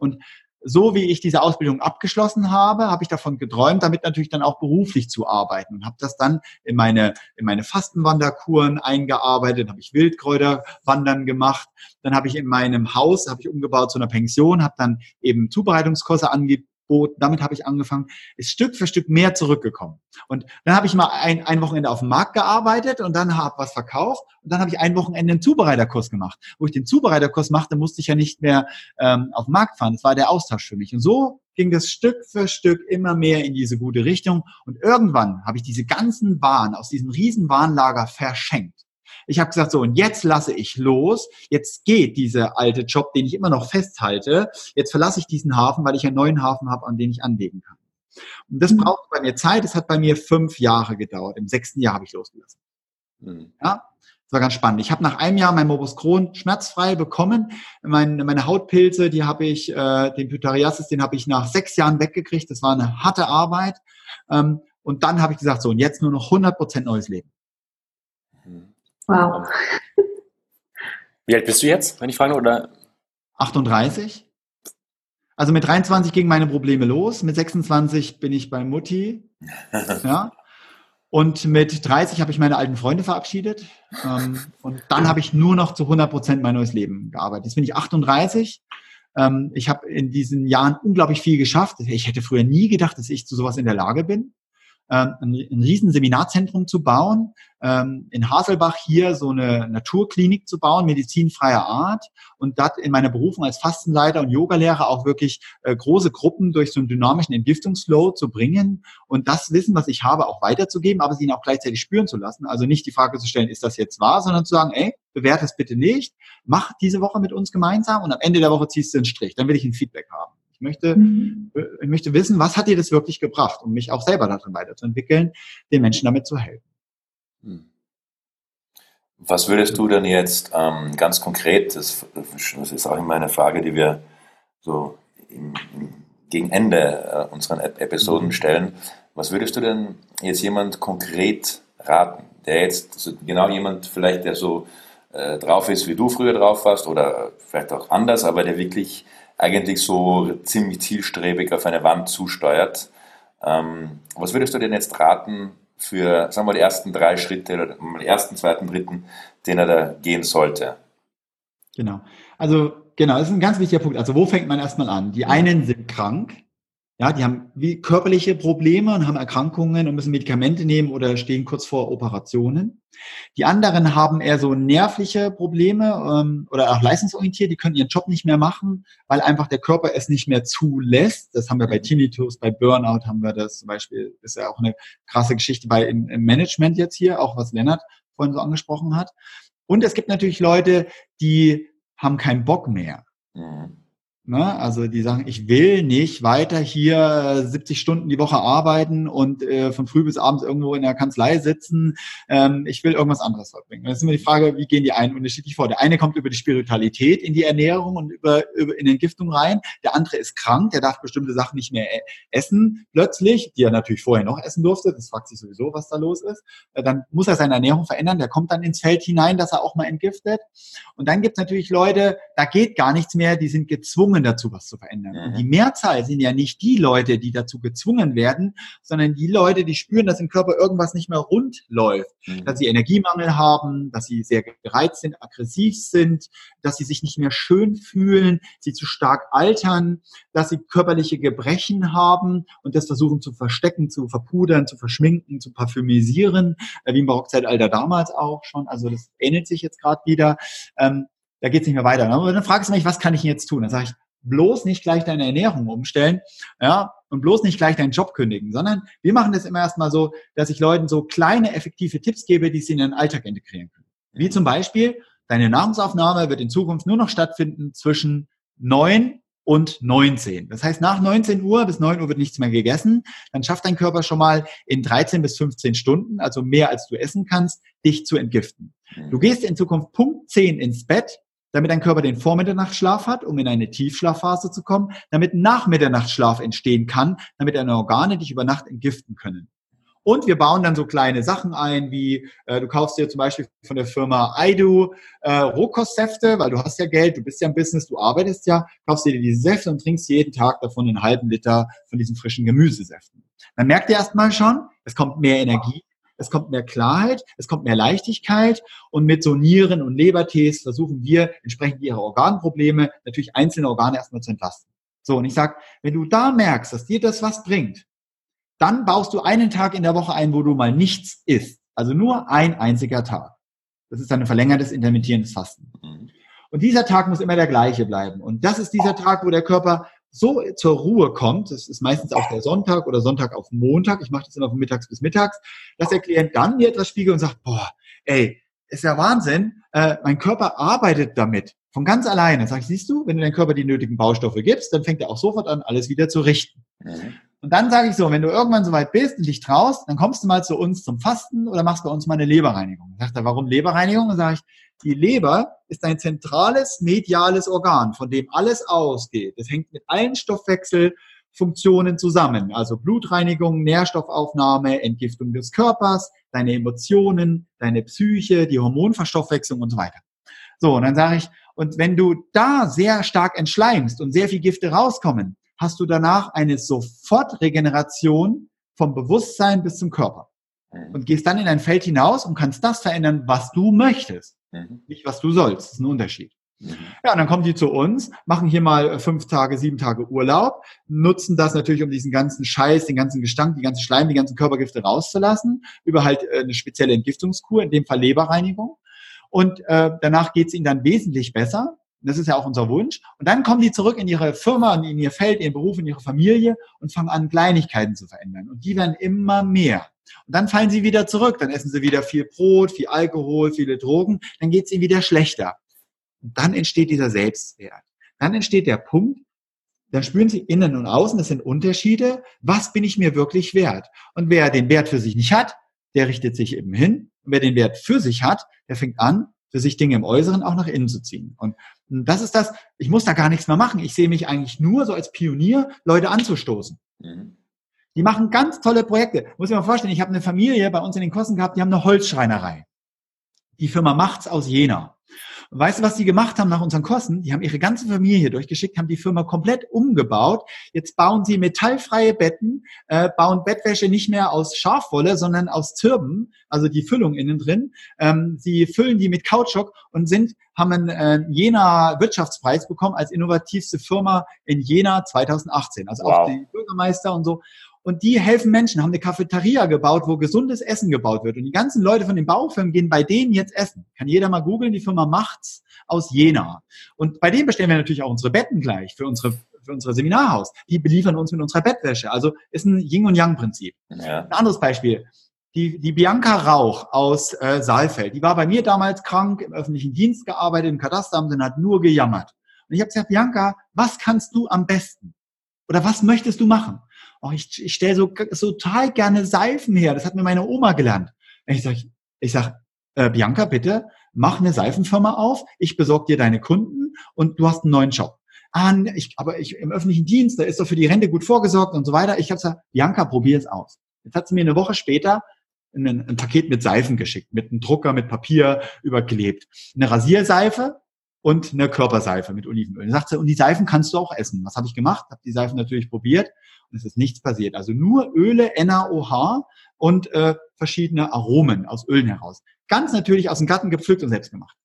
Und so wie ich diese Ausbildung abgeschlossen habe, habe ich davon geträumt, damit natürlich dann auch beruflich zu arbeiten. Und habe das dann in meine in meine Fastenwanderkuren eingearbeitet, habe ich Wildkräuterwandern gemacht, dann habe ich in meinem Haus habe ich umgebaut zu einer Pension, habe dann eben Zubereitungskurse angeboten Boot, damit habe ich angefangen, ist Stück für Stück mehr zurückgekommen. Und dann habe ich mal ein, ein Wochenende auf dem Markt gearbeitet und dann habe was verkauft und dann habe ich ein Wochenende einen Zubereiterkurs gemacht. Wo ich den Zubereiterkurs machte, musste ich ja nicht mehr ähm, auf den Markt fahren. Das war der Austausch für mich. Und so ging das Stück für Stück immer mehr in diese gute Richtung. Und irgendwann habe ich diese ganzen Waren aus diesem riesen Warenlager verschenkt. Ich habe gesagt, so, und jetzt lasse ich los. Jetzt geht dieser alte Job, den ich immer noch festhalte. Jetzt verlasse ich diesen Hafen, weil ich einen neuen Hafen habe, an den ich anlegen kann. Und das mhm. braucht bei mir Zeit. Es hat bei mir fünf Jahre gedauert. Im sechsten Jahr habe ich losgelassen. Mhm. Ja, das war ganz spannend. Ich habe nach einem Jahr mein Morbus Crohn schmerzfrei bekommen. Meine, meine Hautpilze, die habe ich, äh, den Pythariasis, den habe ich nach sechs Jahren weggekriegt. Das war eine harte Arbeit. Ähm, und dann habe ich gesagt, so, und jetzt nur noch 100% neues Leben. Wow. Wie alt bist du jetzt, wenn ich frage, oder? 38. Also mit 23 gingen meine Probleme los. Mit 26 bin ich bei Mutti. ja. Und mit 30 habe ich meine alten Freunde verabschiedet. Ähm, und dann habe ich nur noch zu 100 Prozent mein neues Leben gearbeitet. Jetzt bin ich 38. Ähm, ich habe in diesen Jahren unglaublich viel geschafft. Ich hätte früher nie gedacht, dass ich zu sowas in der Lage bin. Ähm, ein, ein riesen Seminarzentrum zu bauen, ähm, in Haselbach hier so eine Naturklinik zu bauen, medizinfreier Art und dort in meiner Berufung als Fastenleiter und Yogalehrer auch wirklich äh, große Gruppen durch so einen dynamischen Entgiftungsflow zu bringen und das Wissen, was ich habe, auch weiterzugeben, aber sie ihn auch gleichzeitig spüren zu lassen. Also nicht die Frage zu stellen, ist das jetzt wahr, sondern zu sagen, ey, bewerte es bitte nicht, mach diese Woche mit uns gemeinsam und am Ende der Woche ziehst du einen Strich. Dann will ich ein Feedback haben möchte, mhm. ich möchte wissen, was hat dir das wirklich gebracht, um mich auch selber darin weiterzuentwickeln, den Menschen damit zu helfen. Hm. Was würdest du denn jetzt ähm, ganz konkret, das, das, ist auch immer eine Frage, die wir so im, im, gegen Ende äh, unseren Episoden mhm. stellen, was würdest du denn jetzt jemand konkret raten, der jetzt, also genau jemand vielleicht, der so äh, drauf ist, wie du früher drauf warst oder vielleicht auch anders, aber der wirklich eigentlich so ziemlich zielstrebig auf eine Wand zusteuert. Ähm, was würdest du denn jetzt raten für, sagen wir mal, die ersten drei Schritte oder die ersten, zweiten, dritten, den er da gehen sollte? Genau. Also, genau, das ist ein ganz wichtiger Punkt. Also, wo fängt man erstmal an? Die einen sind krank, ja, die haben wie körperliche Probleme und haben Erkrankungen und müssen Medikamente nehmen oder stehen kurz vor Operationen. Die anderen haben eher so nervliche Probleme ähm, oder auch leistungsorientiert, die können ihren Job nicht mehr machen, weil einfach der Körper es nicht mehr zulässt. Das haben wir bei Tinnitus, bei Burnout haben wir das zum Beispiel, ist ja auch eine krasse Geschichte bei im, im Management jetzt hier, auch was Lennart vorhin so angesprochen hat. Und es gibt natürlich Leute, die haben keinen Bock mehr. Mhm. Ne? Also die sagen, ich will nicht weiter hier 70 Stunden die Woche arbeiten und äh, von früh bis abends irgendwo in der Kanzlei sitzen. Ähm, ich will irgendwas anderes verbringen. Das ist immer die Frage, wie gehen die einen unterschiedlich vor? Der eine kommt über die Spiritualität in die Ernährung und über, über in Entgiftung rein. Der andere ist krank, der darf bestimmte Sachen nicht mehr e-, essen plötzlich, die er natürlich vorher noch essen durfte. Das fragt sich sowieso, was da los ist. Äh, dann muss er seine Ernährung verändern. Der kommt dann ins Feld hinein, dass er auch mal entgiftet. Und dann gibt es natürlich Leute, da geht gar nichts mehr, die sind gezwungen, gezwungen dazu, was zu verändern. Mhm. Und die Mehrzahl sind ja nicht die Leute, die dazu gezwungen werden, sondern die Leute, die spüren, dass im Körper irgendwas nicht mehr rund läuft, mhm. dass sie Energiemangel haben, dass sie sehr gereizt sind, aggressiv sind, dass sie sich nicht mehr schön fühlen, sie zu stark altern, dass sie körperliche Gebrechen haben und das versuchen zu verstecken, zu verpudern, zu verschminken, zu parfümisieren, äh, wie im Barockzeitalter damals auch schon. Also das ähnelt sich jetzt gerade wieder. Ähm, da geht es nicht mehr weiter. Aber dann fragst du mich, was kann ich jetzt tun? Dann sage ich, bloß nicht gleich deine Ernährung umstellen, ja, und bloß nicht gleich deinen Job kündigen, sondern wir machen das immer erstmal so, dass ich Leuten so kleine, effektive Tipps gebe, die sie in den Alltag integrieren können. Wie zum Beispiel, deine Nahrungsaufnahme wird in Zukunft nur noch stattfinden zwischen 9 und 19. Das heißt, nach 19 Uhr bis 9 Uhr wird nichts mehr gegessen. Dann schafft dein Körper schon mal in 13 bis 15 Stunden, also mehr als du essen kannst, dich zu entgiften. Du gehst in Zukunft Punkt 10 ins Bett damit dein Körper den Vormitternachtsschlaf hat, um in eine Tiefschlafphase zu kommen, damit nach Mitternachtsschlaf entstehen kann, damit deine Organe dich über Nacht entgiften können. Und wir bauen dann so kleine Sachen ein, wie äh, du kaufst dir zum Beispiel von der Firma Aidu äh, Rohkostsäfte, weil du hast ja Geld, du bist ja im Business, du arbeitest ja, kaufst dir diese Säfte und trinkst jeden Tag davon einen halben Liter von diesen frischen Gemüsesäften. Dann merkt ihr erstmal schon, es kommt mehr Energie, es kommt mehr Klarheit, es kommt mehr Leichtigkeit und mit so Nieren- und Lebertees versuchen wir entsprechend ihre Organprobleme, natürlich einzelne Organe erstmal zu entlasten. So, und ich sag, wenn du da merkst, dass dir das was bringt, dann baust du einen Tag in der Woche ein, wo du mal nichts isst. Also nur ein einziger Tag. Das ist dann ein verlängertes intermittierendes Fasten. Mhm. Und dieser Tag muss immer der gleiche bleiben. Und das ist dieser Tag, wo der Körper so zur Ruhe kommt, das ist meistens auch der Sonntag oder Sonntag auf Montag, ich mache das immer von mittags bis mittags, dass der Klient dann mir etwas spiegelt und sagt, boah, ey, ist ja Wahnsinn, äh, mein Körper arbeitet damit, von ganz alleine. Sag ich, siehst du, wenn du deinem Körper die nötigen Baustoffe gibst, dann fängt er auch sofort an, alles wieder zu richten. Mhm. Und dann sage ich so, wenn du irgendwann soweit bist und dich traust, dann kommst du mal zu uns zum Fasten oder machst bei uns mal eine Leberreinigung. Sagt er, warum Leberreinigung? Dann sage ich, die Leber ist ein zentrales mediales Organ, von dem alles ausgeht. Das hängt mit allen Stoffwechselfunktionen zusammen. Also Blutreinigung, Nährstoffaufnahme, Entgiftung des Körpers, deine Emotionen, deine Psyche, die Hormonverstoffwechslung und so weiter. So, und dann sage ich, und wenn du da sehr stark entschleimst und sehr viel Gifte rauskommen, hast du danach eine Sofortregeneration vom Bewusstsein bis zum Körper. Mhm. Und gehst dann in ein Feld hinaus und kannst das verändern, was du möchtest. Mhm. Nicht, was du sollst. Das ist ein Unterschied. Ja, und dann kommen die zu uns, machen hier mal fünf Tage, sieben Tage Urlaub, nutzen das natürlich, um diesen ganzen Scheiß, den ganzen Gestank, die ganzen Schleim, die ganzen Körpergifte rauszulassen, über halt äh, eine spezielle Entgiftungskur, in dem Fall Leberreinigung. Und äh, danach geht es ihnen dann wesentlich besser. Das ist ja auch unser Wunsch. Und dann kommen die zurück in ihre Firma, in ihr Feld, in ihren Beruf, in ihre Familie und fangen an, Kleinigkeiten zu verändern. Und die werden immer mehr. Und dann fallen sie wieder zurück. Dann essen sie wieder viel Brot, viel Alkohol, viele Drogen. Dann geht es ihnen wieder schlechter. Und dann entsteht dieser Selbstwert. Dann entsteht der Punkt, dann spüren sie innen und außen, das sind Unterschiede. Was bin ich mir wirklich wert? Und wer den Wert für sich nicht hat, der richtet sich eben hin. Und wer den Wert für sich hat, der fängt an, für sich Dinge im Äußeren auch nach innen zu ziehen. Und das ist das, ich muss da gar nichts mehr machen. Ich sehe mich eigentlich nur so als Pionier, Leute anzustoßen. Mhm. Die machen ganz tolle Projekte. Muss ich mir vorstellen, ich habe eine Familie bei uns in den Kosten gehabt, die haben eine Holzschreinerei. Die Firma macht's aus Jena. Weißt du, was die gemacht haben nach unseren Kosten? Die haben ihre ganze Familie durchgeschickt, haben die Firma komplett umgebaut. Jetzt bauen sie metallfreie Betten, äh, bauen Bettwäsche nicht mehr aus Schafwolle, sondern aus Zirben, also die Füllung innen drin. Ähm, sie füllen die mit Kautschuk und sind haben einen äh, Jena Wirtschaftspreis bekommen als innovativste Firma in Jena 2018. Also wow. auch die Bürgermeister und so. Und die helfen Menschen, haben eine Cafeteria gebaut, wo gesundes Essen gebaut wird. Und die ganzen Leute von den Baufirmen gehen bei denen jetzt essen. Kann jeder mal googeln, die Firma macht's aus Jena. Und bei denen bestellen wir natürlich auch unsere Betten gleich für unsere für unser Seminarhaus. Die beliefern uns mit unserer Bettwäsche. Also ist ein Yin und Yang Prinzip. Ja. Ein anderes Beispiel. Die, die Bianca Rauch aus äh, Saalfeld, die war bei mir damals krank, im öffentlichen Dienst gearbeitet, im Katasteramt und hat nur gejammert. Und ich habe gesagt, Bianca, was kannst du am besten? Oder was möchtest du machen? Oh, ich, ich stelle so, so total gerne Seifen her. Das hat mir meine Oma gelernt. Und ich sage, ich sag, äh, Bianca, bitte, mach eine Seifenfirma auf, ich besorge dir deine Kunden und du hast einen neuen Job. Ah, ich, aber ich im öffentlichen Dienst, da ist doch für die Rente gut vorgesorgt und so weiter. Ich habe gesagt, Bianca, probier es aus. Jetzt hat sie mir eine Woche später ein, ein Paket mit Seifen geschickt, mit einem Drucker, mit Papier überklebt. Eine Rasierseife, und eine Körperseife mit Olivenöl. Dann sagt sie, und die Seifen kannst du auch essen. Was habe ich gemacht? Habe die Seifen natürlich probiert es ist nichts passiert. Also nur Öle, NaOH und äh, verschiedene Aromen aus Ölen heraus. Ganz natürlich aus dem Garten gepflückt und selbst gemacht.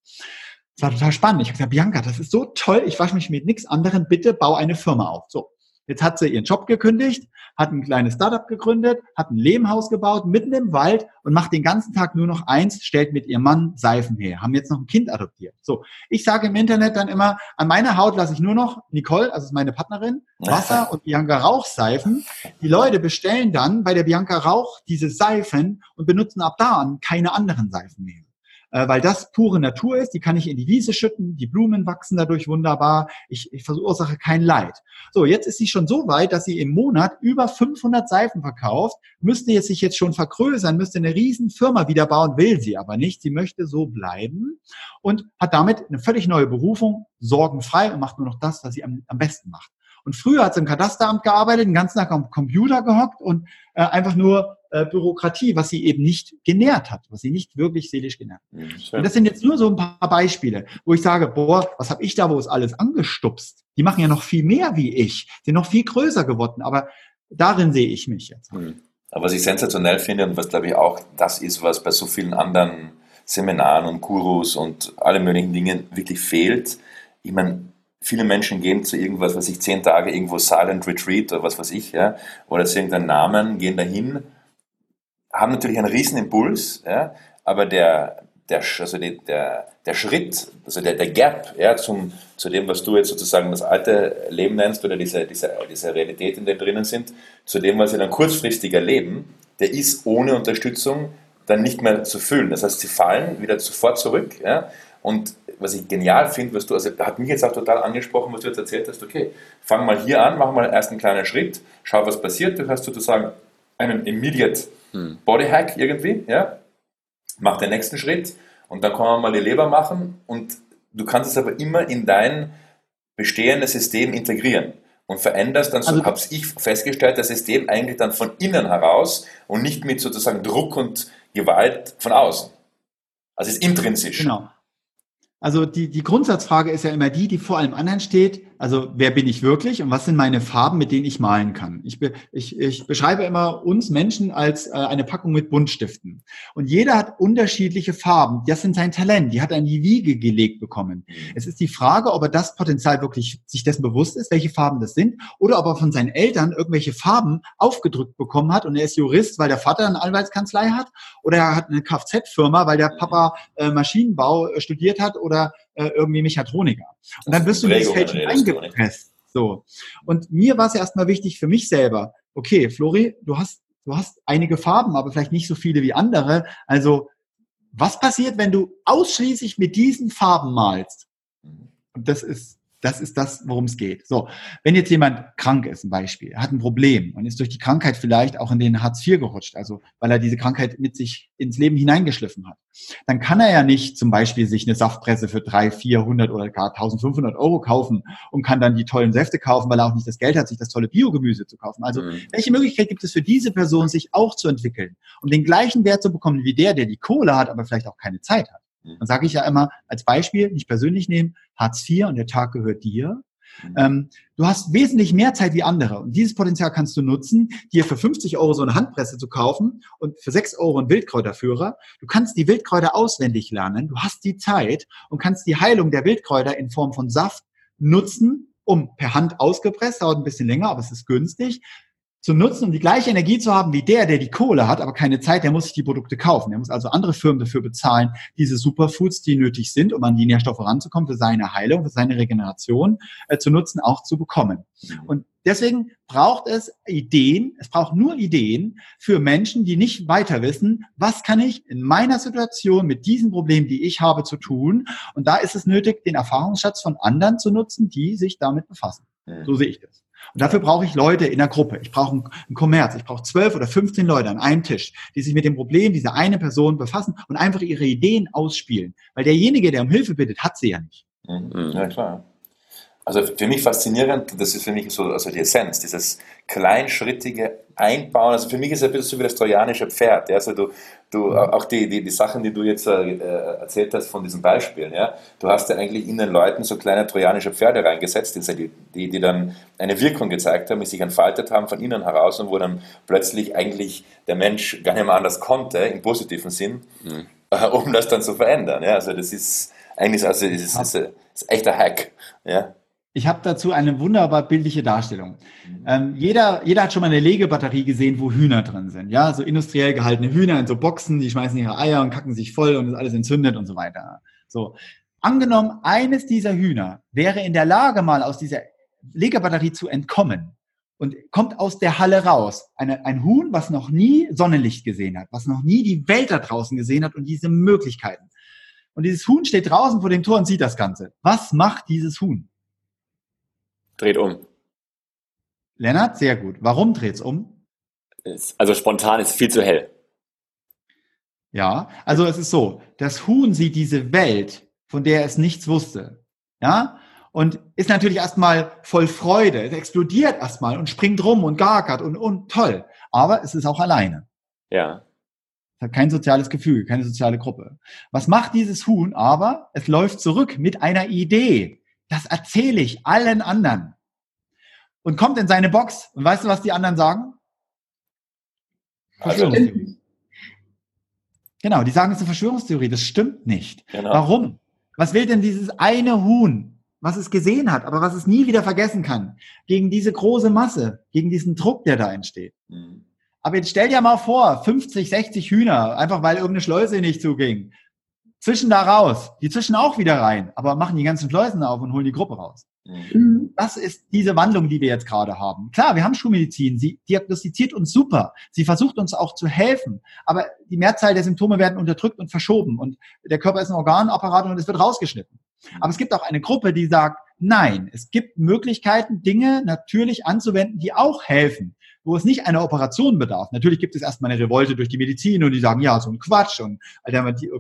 Das war total spannend. Ich habe gesagt, Bianca, das ist so toll, ich wasche mich mit nichts anderem, bitte bau eine Firma auf. So, Jetzt hat sie ihren Job gekündigt, hat ein kleines Startup gegründet, hat ein Lehmhaus gebaut, mitten im Wald und macht den ganzen Tag nur noch eins, stellt mit ihrem Mann Seifen her, haben jetzt noch ein Kind adoptiert. So, ich sage im Internet dann immer, an meiner Haut lasse ich nur noch Nicole, also ist meine Partnerin, Wasser und Bianca Rauchseifen. Die Leute bestellen dann bei der Bianca Rauch diese Seifen und benutzen ab da an keine anderen Seifen mehr äh, weil das pure Natur ist. Die kann ich in die Wiese schütten, die Blumen wachsen dadurch wunderbar. Ich, ich verursache kein Leid. So, jetzt ist sie schon so weit, dass sie im Monat über 500 Seifen verkauft, müsste jetzt sich jetzt schon vergrößern, müsste eine riesen Firma wieder bauen, will sie aber nicht. Sie möchte so bleiben und hat damit eine völlig neue Berufung, sorgenfrei und macht nur noch das, was sie am, am besten macht. Und früher hat sie im Katasteramt gearbeitet, den ganzen Tag am Computer gehockt und äh, einfach nur äh, Bürokratie, was sie eben nicht genährt hat, was sie nicht wirklich seelisch genährt hat. Mhm, und das sind jetzt nur so ein paar Beispiele, wo ich sage, boah, was habe ich da, wo es alles angestupst? Die machen ja noch viel mehr wie ich, sind noch viel größer geworden, aber darin sehe ich mich jetzt. Mhm. Aber was ich sensationell finde und was glaube ich auch das ist, was bei so vielen anderen Seminaren und Gurus und alle möglichen Dingen wirklich fehlt. Ich meine, viele Menschen gehen zu irgendwas, was ich zehn Tage irgendwo Silent Retreat oder was weiß ich, ja, oder zu irgendeinem Namen, gehen dahin, haben natürlich einen riesen Impuls, ja, aber der, der, also der, der Schritt, also der, der Gap ja, zum, zu dem, was du jetzt sozusagen das alte Leben nennst oder diese, diese, diese Realität, in der drinnen sind, zu dem, was sie dann kurzfristig erleben, der ist ohne Unterstützung dann nicht mehr zu füllen. Das heißt, sie fallen wieder sofort zurück ja, und was ich genial finde, was du, also hat mich jetzt auch total angesprochen, was du jetzt erzählt hast, okay, fang mal hier an, mach mal erst einen kleinen Schritt, schau, was passiert, du hast sozusagen einen immediate hm. Bodyhack irgendwie, ja, mach den nächsten Schritt und dann kann man mal die Leber machen und du kannst es aber immer in dein bestehendes System integrieren und veränderst dann, so also, habe ich festgestellt, das System eigentlich dann von innen heraus und nicht mit sozusagen Druck und Gewalt von außen. Also es ist intrinsisch. Genau. Also die, die Grundsatzfrage ist ja immer die, die vor allem anderen steht, also wer bin ich wirklich und was sind meine Farben, mit denen ich malen kann. Ich, be, ich, ich beschreibe immer uns Menschen als äh, eine Packung mit Buntstiften. Und jeder hat unterschiedliche Farben. Das sind sein Talent. Die hat er in die Wiege gelegt bekommen. Es ist die Frage, ob er das Potenzial wirklich sich dessen bewusst ist, welche Farben das sind, oder ob er von seinen Eltern irgendwelche Farben aufgedrückt bekommen hat und er ist Jurist, weil der Vater eine Anwaltskanzlei hat, oder er hat eine Kfz-Firma, weil der Papa äh, Maschinenbau äh, studiert hat oder äh, irgendwie Mechatroniker. Und dann wirst du in dieses Feld schon eingepresst. So. Und mir war es erstmal wichtig für mich selber, okay, Flori, du hast, du hast einige Farben, aber vielleicht nicht so viele wie andere. Also, was passiert, wenn du ausschließlich mit diesen Farben malst? Und das ist das ist das, worum es geht. So, wenn jetzt jemand krank ist, ein Beispiel, hat ein Problem und ist durch die Krankheit vielleicht auch in den Hartz IV gerutscht, also weil er diese Krankheit mit sich ins Leben hineingeschliffen hat, dann kann er ja nicht zum Beispiel sich eine Saftpresse für drei, 400 oder gar 1500 Euro kaufen und kann dann die tollen Säfte kaufen, weil er auch nicht das Geld hat, sich das tolle Biogemüse zu kaufen. Also mhm. welche Möglichkeit gibt es für diese Person, sich auch zu entwickeln, um den gleichen Wert zu bekommen wie der, der die Kohle hat, aber vielleicht auch keine Zeit hat? Mhm. Dann sage ich ja immer als Beispiel, nicht persönlich nehmen, Hartz IV und der Tag gehört dir. Mhm. Ähm, du hast wesentlich mehr Zeit wie andere und dieses Potenzial kannst du nutzen, dir für 50 Euro so eine Handpresse zu kaufen und für 6 Euro einen Wildkräuterführer. Du kannst die Wildkräuter auswendig lernen, du hast die Zeit und kannst die Heilung der Wildkräuter in Form von Saft nutzen, um per Hand ausgepresst, dauert ein bisschen länger, aber es ist günstig, zu nutzen, um die gleiche Energie zu haben wie der, der die Kohle hat, aber keine Zeit, der muss sich die Produkte kaufen. Der muss also andere Firmen dafür bezahlen, diese Superfoods, die nötig sind, um an die Nährstoffe ranzukommen, für seine Heilung, für seine Regeneration äh, zu nutzen, auch zu bekommen. Mhm. Und deswegen braucht es Ideen, es braucht nur Ideen für Menschen, die nicht weiter wissen, was kann ich in meiner Situation mit diesen Problemen, die ich habe, zu tun. Und da ist es nötig, den Erfahrungsschatz von anderen zu nutzen, die sich damit befassen. So sehe ich das. Und dafür brauche ich Leute in der Gruppe. Ich brauche einen Kommerz. Ich brauche zwölf oder 15 Leute an einem Tisch, die sich mit dem Problem dieser eine Person befassen und einfach ihre Ideen ausspielen. Weil derjenige, der um Hilfe bittet, hat sie ja nicht. Mhm. Ja, klar. Also für mich faszinierend, das ist für mich so also die Essenz, dieses kleinschrittige Einbauen. Also für mich ist es ein bisschen so wie das trojanische Pferd. Ja? Also du, du, mhm. auch die, die, die Sachen, die du jetzt äh, erzählt hast von diesen Beispielen, ja? du hast ja eigentlich in den Leuten so kleine trojanische Pferde reingesetzt, die, die, die dann eine Wirkung gezeigt haben, die sich entfaltet haben von innen heraus und wo dann plötzlich eigentlich der Mensch gar nicht mehr anders konnte, im positiven Sinn, mhm. äh, um das dann zu verändern. Ja? Also das ist eigentlich also, das ist, das ist, das ist echt ein Hack. Ja? Ich habe dazu eine wunderbar bildliche Darstellung. Ähm, jeder, jeder hat schon mal eine Legebatterie gesehen, wo Hühner drin sind. Ja, so industriell gehaltene Hühner in so Boxen, die schmeißen ihre Eier und kacken sich voll und ist alles entzündet und so weiter. So. Angenommen, eines dieser Hühner wäre in der Lage, mal aus dieser Legebatterie zu entkommen und kommt aus der Halle raus. Eine, ein Huhn, was noch nie Sonnenlicht gesehen hat, was noch nie die Welt da draußen gesehen hat und diese Möglichkeiten. Und dieses Huhn steht draußen vor dem Tor und sieht das Ganze. Was macht dieses Huhn? Dreht um. Lennart, sehr gut. Warum dreht es um? Also spontan ist viel zu hell. Ja, also es ist so, das Huhn sieht diese Welt, von der es nichts wusste. Ja, und ist natürlich erstmal voll Freude. Es explodiert erstmal und springt rum und garkert und, und toll. Aber es ist auch alleine. Ja. Es hat kein soziales Gefühl, keine soziale Gruppe. Was macht dieses Huhn? Aber es läuft zurück mit einer Idee. Das erzähle ich allen anderen. Und kommt in seine Box. Und weißt du, was die anderen sagen? Verschwörungstheorie. Also, genau, die sagen, es ist eine Verschwörungstheorie. Das stimmt nicht. Genau. Warum? Was will denn dieses eine Huhn, was es gesehen hat, aber was es nie wieder vergessen kann, gegen diese große Masse, gegen diesen Druck, der da entsteht? Mhm. Aber jetzt stell dir mal vor, 50, 60 Hühner, einfach weil irgendeine Schleuse nicht zuging zwischen da raus. Die zwischen auch wieder rein, aber machen die ganzen Schleusen auf und holen die Gruppe raus. Mhm. Das ist diese Wandlung, die wir jetzt gerade haben. Klar, wir haben Schulmedizin, sie diagnostiziert uns super, sie versucht uns auch zu helfen, aber die Mehrzahl der Symptome werden unterdrückt und verschoben und der Körper ist ein Organapparat und es wird rausgeschnitten. Mhm. Aber es gibt auch eine Gruppe, die sagt, nein, es gibt Möglichkeiten, Dinge natürlich anzuwenden, die auch helfen wo es nicht einer Operation bedarf. Natürlich gibt es erstmal eine Revolte durch die Medizin und die sagen, ja, so ein Quatsch und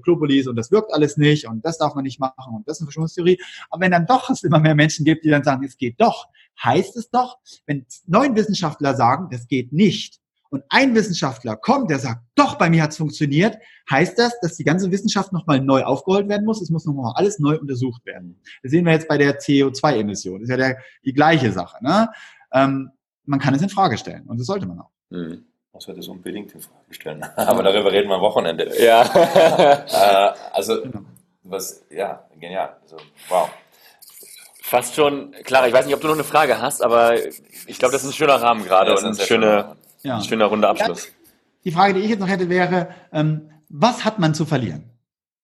Globulis und das wirkt alles nicht und das darf man nicht machen und das ist eine Verschwörungstheorie. Aber wenn dann doch es immer mehr Menschen gibt, die dann sagen, es geht doch, heißt es doch, wenn neun Wissenschaftler sagen, das geht nicht, und ein Wissenschaftler kommt, der sagt, doch, bei mir hat es funktioniert, heißt das, dass die ganze Wissenschaft nochmal neu aufgeholt werden muss. Es muss nochmal alles neu untersucht werden. Das sehen wir jetzt bei der CO2-Emission. Das ist ja der, die gleiche Sache. Ne? Ähm, man kann es in Frage stellen und das sollte man auch. Mhm. Man sollte es unbedingt in Frage stellen. Aber darüber reden wir am Wochenende. Ja. äh, also, was, ja, genial. Also, wow. Fast schon, klar, ich weiß nicht, ob du noch eine Frage hast, aber ich glaube, das ist ein schöner Rahmen gerade Ja, und ein das ist ein schöner, Ja. ein schöner runder Abschluss. Die Frage, die ich jetzt noch hätte, wäre, ähm, was hat man zu verlieren?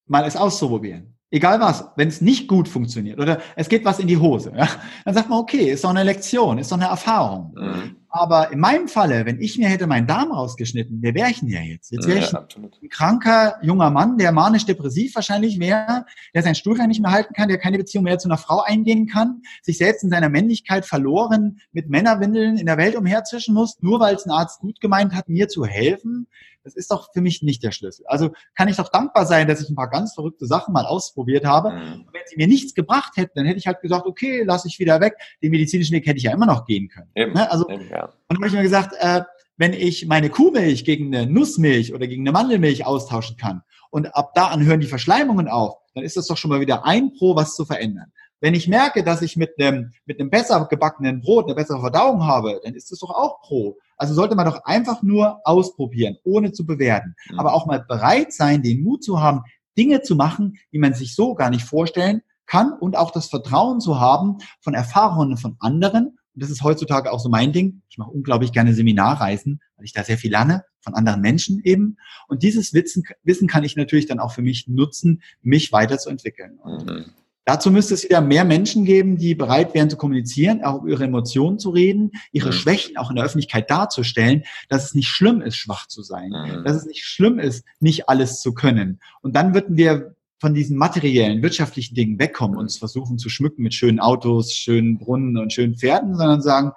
Mal es auszuprobieren. Egal was, wenn es nicht gut funktioniert oder es geht was in die Hose, ja, dann sagt man, okay, ist doch eine Lektion, ist doch eine Erfahrung. Mhm. Aber in meinem Falle, wenn ich mir hätte meinen Darm rausgeschnitten, wer wäre ich denn ja jetzt? Jetzt wäre ich absolut. ein kranker junger Mann, der manisch-depressiv wahrscheinlich wäre, der seinen Stuhlgang nicht mehr halten kann, der keine Beziehung mehr zu einer Frau eingehen kann, sich selbst in seiner Männlichkeit verloren mit Männerwindeln in der Welt umherzischen muss, nur weil es ein Arzt gut gemeint hat, mir zu helfen. Das ist doch für mich nicht der Schlüssel. Also kann ich doch dankbar sein, dass ich ein paar ganz verrückte Sachen mal ausprobiert habe. Mhm. Und wenn sie mir nichts gebracht hätten, dann hätte ich halt gesagt, okay, lass ich wieder weg. Den medizinischen Weg hätte ich ja immer noch gehen können. Eben. Ne? Also Eben. Ja. und dann habe ich mir gesagt, äh, wenn ich meine Kuhmilch gegen eine Nussmilch oder gegen eine Mandelmilch austauschen kann und ab da an hören die Verschleimungen auf, dann ist das doch schon mal wieder ein Pro, was zu verändern. Wenn ich merke, dass ich mit einem, mit einem besser gebackenen Brot eine bessere Verdauung habe, dann ist das doch auch Pro. Also sollte man doch einfach nur ausprobieren, ohne zu bewerten. Mhm. Aber auch mal bereit sein, den Mut zu haben, Dinge zu machen, die man sich so gar nicht vorstellen kann und auch das Vertrauen zu haben von Erfahrungen von anderen. Und das ist heutzutage auch so mein Ding. Ich mache unglaublich gerne Seminarreisen, weil ich da sehr viel lerne von anderen Menschen eben. Und dieses Wissen, Wissen kann ich natürlich dann auch für mich nutzen, mich weiterzuentwickeln. Mhm. Dazu müsste es wieder mehr Menschen geben, die bereit wären zu kommunizieren, auch über ihre Emotionen zu reden, ihre Mhm. Schwächen auch in der Öffentlichkeit darzustellen, dass es nicht schlimm ist, schwach zu sein, Mhm. dass es nicht schlimm ist, nicht alles zu können. Und dann würden wir von diesen materiellen, wirtschaftlichen Dingen wegkommen, uns versuchen zu schmücken mit schönen Autos, schönen Brunnen und schönen Pferden, sondern sagen,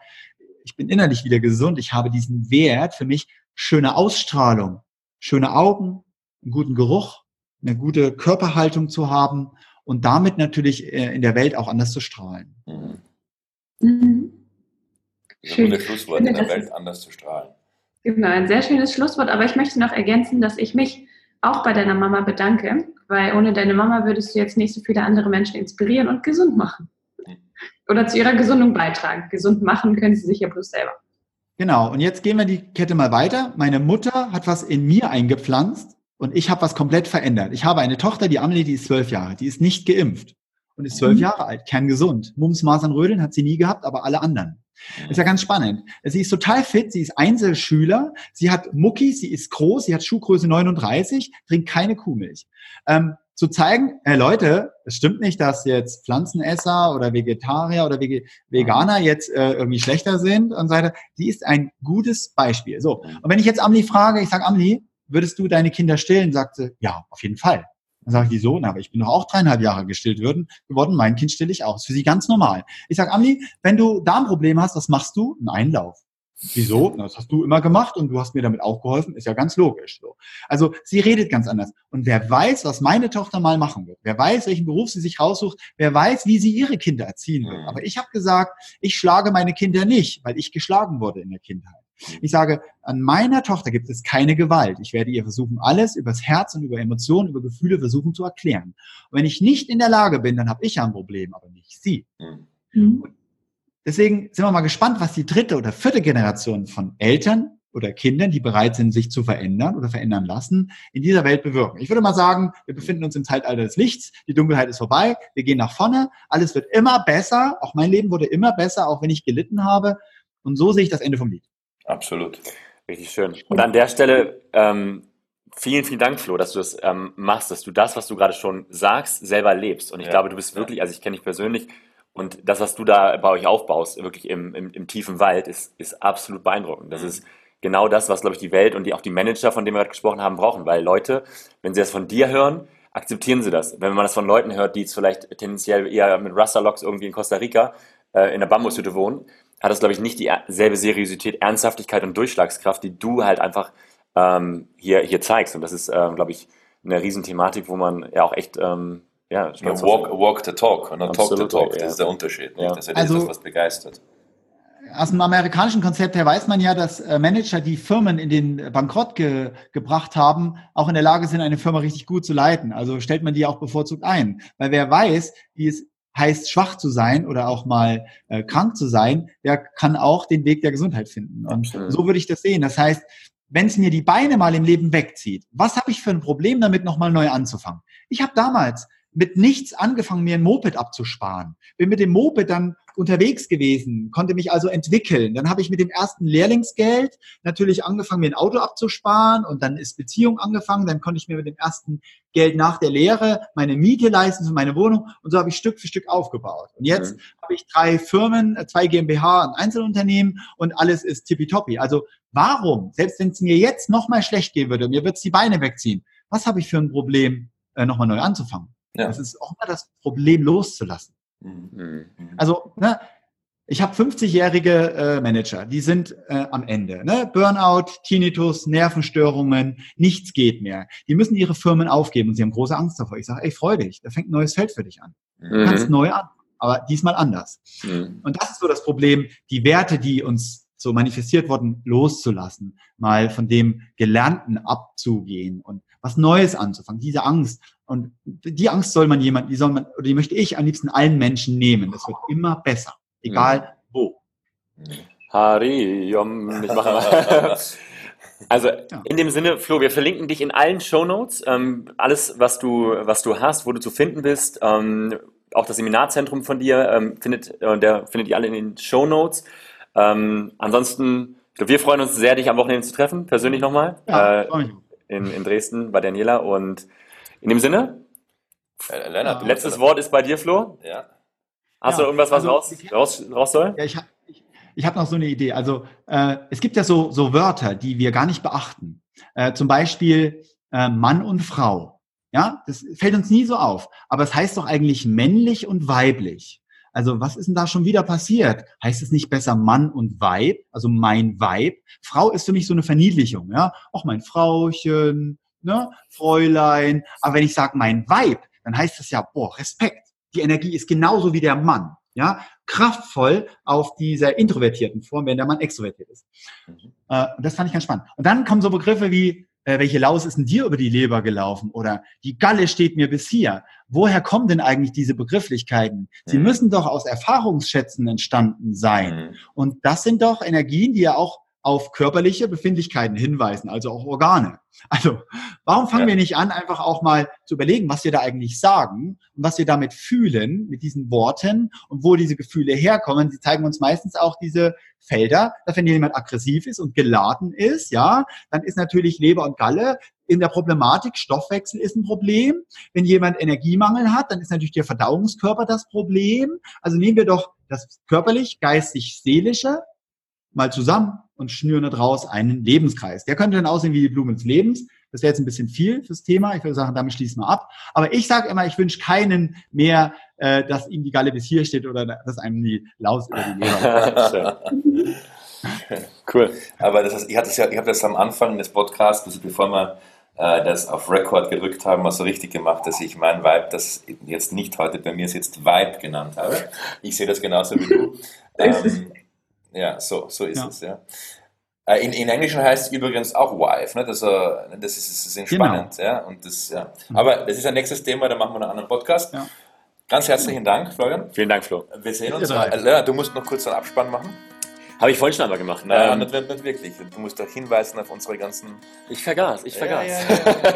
ich bin innerlich wieder gesund, ich habe diesen Wert für mich, schöne Ausstrahlung, schöne Augen, einen guten Geruch, eine gute Körperhaltung zu haben und damit natürlich äh, in der Welt auch anders zu strahlen. Mhm. Mhm. Das ist ein gutes Schlusswort, Ich in der Welt anders zu strahlen. Genau, ein sehr schönes Schlusswort, aber ich möchte noch ergänzen, dass ich mich auch bei deiner Mama bedanke, weil ohne deine Mama würdest du jetzt nicht so viele andere Menschen inspirieren und gesund machen. Oder zu ihrer Gesundung beitragen. Gesund machen können sie sich ja bloß selber. Genau, und jetzt gehen wir die Kette mal weiter. Meine Mutter hat was in mir eingepflanzt und ich habe was komplett verändert. Ich habe eine Tochter, die Amelie, die ist zwölf Jahre, die ist nicht geimpft und ist zwölf Mhm. Jahre alt, kerngesund. Mumps, Masern, Rödeln hat sie nie gehabt, aber alle anderen. Ist ja ganz spannend. Sie ist total fit, sie ist Einzelschüler, sie hat Muckis, sie ist groß, sie hat Schuhgröße 39, trinkt keine Kuhmilch. Ähm, zu zeigen, äh, Leute, es stimmt nicht, dass jetzt Pflanzenesser oder Vegetarier oder Vege Veganer jetzt äh, irgendwie schlechter sind und so weiter. Sie ist ein gutes Beispiel. So, und wenn ich jetzt Amli frage, ich sage, Amli, würdest du deine Kinder stillen? Sagt sie, ja, auf jeden Fall. Dann sage ich, wieso? Na, aber ich bin doch auch dreieinhalb Jahre gestillt worden, geworden, mein Kind stille ich auch. Ist für sie ganz normal. Ich sage, Amli, wenn du Darmprobleme hast, was machst du? Einen Einlauf. Wieso? Na, Das hast du immer gemacht und du hast mir damit auch geholfen, ist ja ganz logisch. So. Also sie redet ganz anders. Und wer weiß, was meine Tochter mal machen wird, wer weiß, welchen Beruf sie sich raussucht, wer weiß, wie sie ihre Kinder erziehen wird. Mhm. Aber ich habe gesagt, ich schlage meine Kinder nicht, weil ich geschlagen wurde in der Kindheit. Ich sage, an meiner Tochter gibt es keine Gewalt. Ich werde ihr versuchen, alles übers Herz und über Emotionen, über Gefühle versuchen zu erklären. Und wenn ich nicht in der Lage bin, dann habe ich ja ein Problem, aber nicht sie. Mhm. Mhm. Deswegen sind wir mal gespannt, was die dritte oder vierte Generation von Eltern oder Kindern, die bereit sind, sich zu verändern oder verändern lassen, in dieser Welt bewirken. Ich würde mal sagen, wir befinden uns im Zeitalter des Lichts, die Dunkelheit ist vorbei, wir gehen nach vorne, alles wird immer besser, auch mein Leben wurde immer besser, auch wenn ich gelitten habe. Und so sehe ich das Ende vom Lied. Absolut. Richtig schön. Und an der Stelle ähm, vielen, vielen Dank, Flo, dass du das ähm, machst, dass du das, was du gerade schon sagst, selber lebst. Und ich Ja. glaube, du bist wirklich, also ich kenne dich persönlich und das, was du da bei euch aufbaust, wirklich im, im, im tiefen Wald, ist, ist absolut beeindruckend. Das Mhm. ist genau das, was, glaube ich, die Welt und die, auch die Manager, von denen wir gerade gesprochen haben, brauchen. Weil Leute, wenn sie das von dir hören, akzeptieren sie das. Wenn man das von Leuten hört, die jetzt vielleicht tendenziell eher mit Rasta-Locks irgendwie in Costa Rica äh, in der Bambushütte wohnen, hat das, glaube ich, nicht dieselbe Seriosität, Ernsthaftigkeit und Durchschlagskraft, die du halt einfach ähm, hier, hier zeigst. Und das ist, ähm, glaube ich, eine Riesenthematik, wo man ja auch echt ähm, ja, Ja, walk, walk the talk und not talk the talk. ja. Das ist der Unterschied. Ja. Das ist Also- das, was begeistert. aus dem amerikanischen Konzept her weiß man ja, dass äh, Manager, die Firmen in den Bankrott ge gebracht haben, auch in der Lage sind, eine Firma richtig gut zu leiten. Also stellt man die auch bevorzugt ein. Weil wer weiß, wie es heißt, schwach zu sein oder auch mal äh, krank zu sein, der kann auch den Weg der Gesundheit finden. Und Absolut. so würde ich das sehen. Das heißt, wenn es mir die Beine mal im Leben wegzieht, was habe ich für ein Problem damit, nochmal neu anzufangen? Ich habe damals mit nichts angefangen, mir ein Moped abzusparen. Bin mit dem Moped dann unterwegs gewesen, konnte mich also entwickeln. Dann habe ich mit dem ersten Lehrlingsgeld natürlich angefangen, mir ein Auto abzusparen und dann ist Beziehung angefangen. Dann konnte ich mir mit dem ersten Geld nach der Lehre meine Miete leisten für meine Wohnung und so habe ich Stück für Stück aufgebaut. Und jetzt mhm. habe ich drei Firmen, zwei GmbH, ein Einzelunternehmen und alles ist tippitoppi. Also warum, selbst wenn es mir jetzt nochmal schlecht gehen würde, mir wird es die Beine wegziehen, was habe ich für ein Problem, äh, nochmal neu anzufangen? Ja. Das ist auch mal das Problem loszulassen. Mhm. mhm. Also, ne, ich habe 50-jährige äh, Manager, die sind äh, am Ende. Ne? Burnout, Tinnitus, Nervenstörungen, nichts geht mehr. Die müssen ihre Firmen aufgeben und sie haben große Angst davor. Ich sage, ey, freu dich, da fängt ein neues Feld für dich an. Du mhm. kannst neu an, aber diesmal anders. Mhm. Und das ist so das Problem, die Werte, die uns so manifestiert wurden, loszulassen, mal von dem Gelernten abzugehen und was Neues anzufangen, diese Angst. Und die Angst soll man jemand, die soll man, oder die möchte ich am liebsten allen Menschen nehmen. Das wird immer besser, egal mhm. wo. Hari, Yom, ich mache Also ja. in dem Sinne, Flo, wir verlinken dich in allen Shownotes. Ähm, alles, was du, was du hast, wo du zu finden bist. Ähm, auch das Seminarzentrum von dir ähm, findet, äh, der findet ihr alle in den Shownotes. Ähm, ansonsten, wir freuen uns sehr, dich am Wochenende zu treffen, persönlich nochmal. Ja, äh, in, in Dresden bei Daniela. Und in dem Sinne, äh, Lennart, letztes Wort ist bei dir, Flo. Ja. Hast ja, du irgendwas, was also, raus, raus, raus soll? Ja, ich habe ich, ich hab noch so eine Idee. Also äh, es gibt ja so, so Wörter, die wir gar nicht beachten. Äh, zum Beispiel äh, Mann und Frau. Ja, das fällt uns nie so auf. Aber es heißt doch eigentlich männlich und weiblich. Also was ist denn da schon wieder passiert? Heißt es nicht besser Mann und Weib, also mein Weib? Frau ist für mich so eine Verniedlichung, ja. Auch mein Frauchen, ne, Fräulein. Aber wenn ich sage mein Weib, dann heißt das ja, boah, Respekt. Die Energie ist genauso wie der Mann, ja. Kraftvoll auf dieser introvertierten Form, wenn der Mann extrovertiert ist. Mhm. Äh, das fand ich ganz spannend. Und dann kommen so Begriffe wie äh, welche Laus ist denn dir über die Leber gelaufen? Oder die Galle steht mir bis hier. Woher kommen denn eigentlich diese Begrifflichkeiten? Sie mhm. müssen doch aus Erfahrungsschätzen entstanden sein. Mhm. Und das sind doch Energien, die ja auch auf körperliche Befindlichkeiten hinweisen, also auch Organe. Also, warum fangen ja. wir nicht an, einfach auch mal zu überlegen, was wir da eigentlich sagen und was wir damit fühlen, mit diesen Worten und wo diese Gefühle herkommen? Sie zeigen uns meistens auch diese Felder, dass wenn jemand aggressiv ist und geladen ist, ja, dann ist natürlich Leber und Galle in der Problematik, Stoffwechsel ist ein Problem. Wenn jemand Energiemangel hat, dann ist natürlich der Verdauungskörper das Problem. Also nehmen wir doch das körperlich, geistig, seelische mal zusammen und schnüren daraus einen Lebenskreis. Der könnte dann aussehen wie die Blume des Lebens. Das wäre jetzt ein bisschen viel fürs Thema. Ich würde sagen, damit schließen wir ab. Aber ich sage immer, ich wünsche keinen mehr, äh, dass ihm die Galle bis hier steht oder dass einem die Laus über die Leber. cool. Aber das heißt, ich hatte ja, ich habe das am Anfang des Podcasts, also bevor wir äh, das auf Record gedrückt haben, mal so richtig gemacht, dass ich mein Vibe, das jetzt nicht heute bei mir jetzt Vibe genannt habe. Ich sehe das genauso wie du. Ähm, ja, so, so ist ja. es, ja. Äh, in, in Englischen heißt es übrigens auch Wife, ne? das, äh, das, ist, das ist entspannend. Genau. Ja? Und das, ja. Mhm. Aber das ist ein nächstes Thema, da machen wir einen anderen Podcast. Ja. Ganz herzlichen Dank, Florian. Vielen Dank, Flo. Wir sehen uns. Äh, du musst noch kurz einen Abspann machen. Habe ich vorhin schon einmal gemacht. Nein, ähm, nicht, nicht, wirklich. Du musst doch hinweisen auf unsere ganzen. Ich vergaß, ich vergaß. Ja,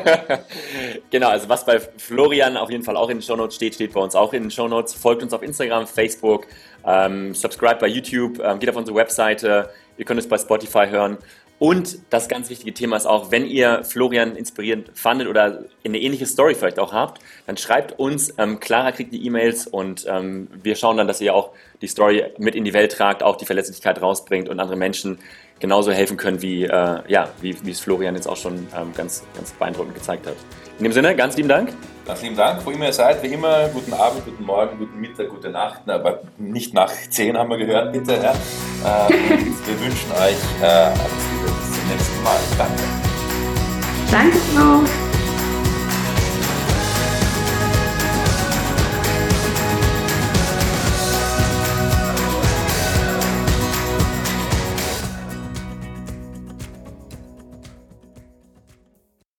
ja, ja, genau, also was bei Florian auf jeden Fall auch in den Shownotes steht, steht bei uns auch in den Shownotes. Folgt uns auf Instagram, Facebook, ähm, subscribe bei YouTube, ähm, geht auf unsere Webseite, ihr könnt es bei Spotify hören. Und das ganz wichtige Thema ist auch, wenn ihr Florian inspirierend fandet oder eine ähnliche Story vielleicht auch habt, dann schreibt uns. Ähm, Clara kriegt die E-Mails und ähm, wir schauen dann, dass ihr auch die Story mit in die Welt tragt, auch die Verletzlichkeit rausbringt und andere Menschen genauso helfen können, wie, äh, ja, wie, wie es Florian jetzt auch schon ähm, ganz, ganz beeindruckend gezeigt hat. In dem Sinne, ganz lieben Dank. Ganz lieben Dank, wo immer ihr seid, wie immer, guten Abend, guten Morgen, guten Mittag, gute Nacht, aber nicht nach 10 haben wir gehört, bitte. Ja. Äh, wir wünschen euch äh, alles Liebe, bis zum nächsten Mal. Danke. Danke, Frau.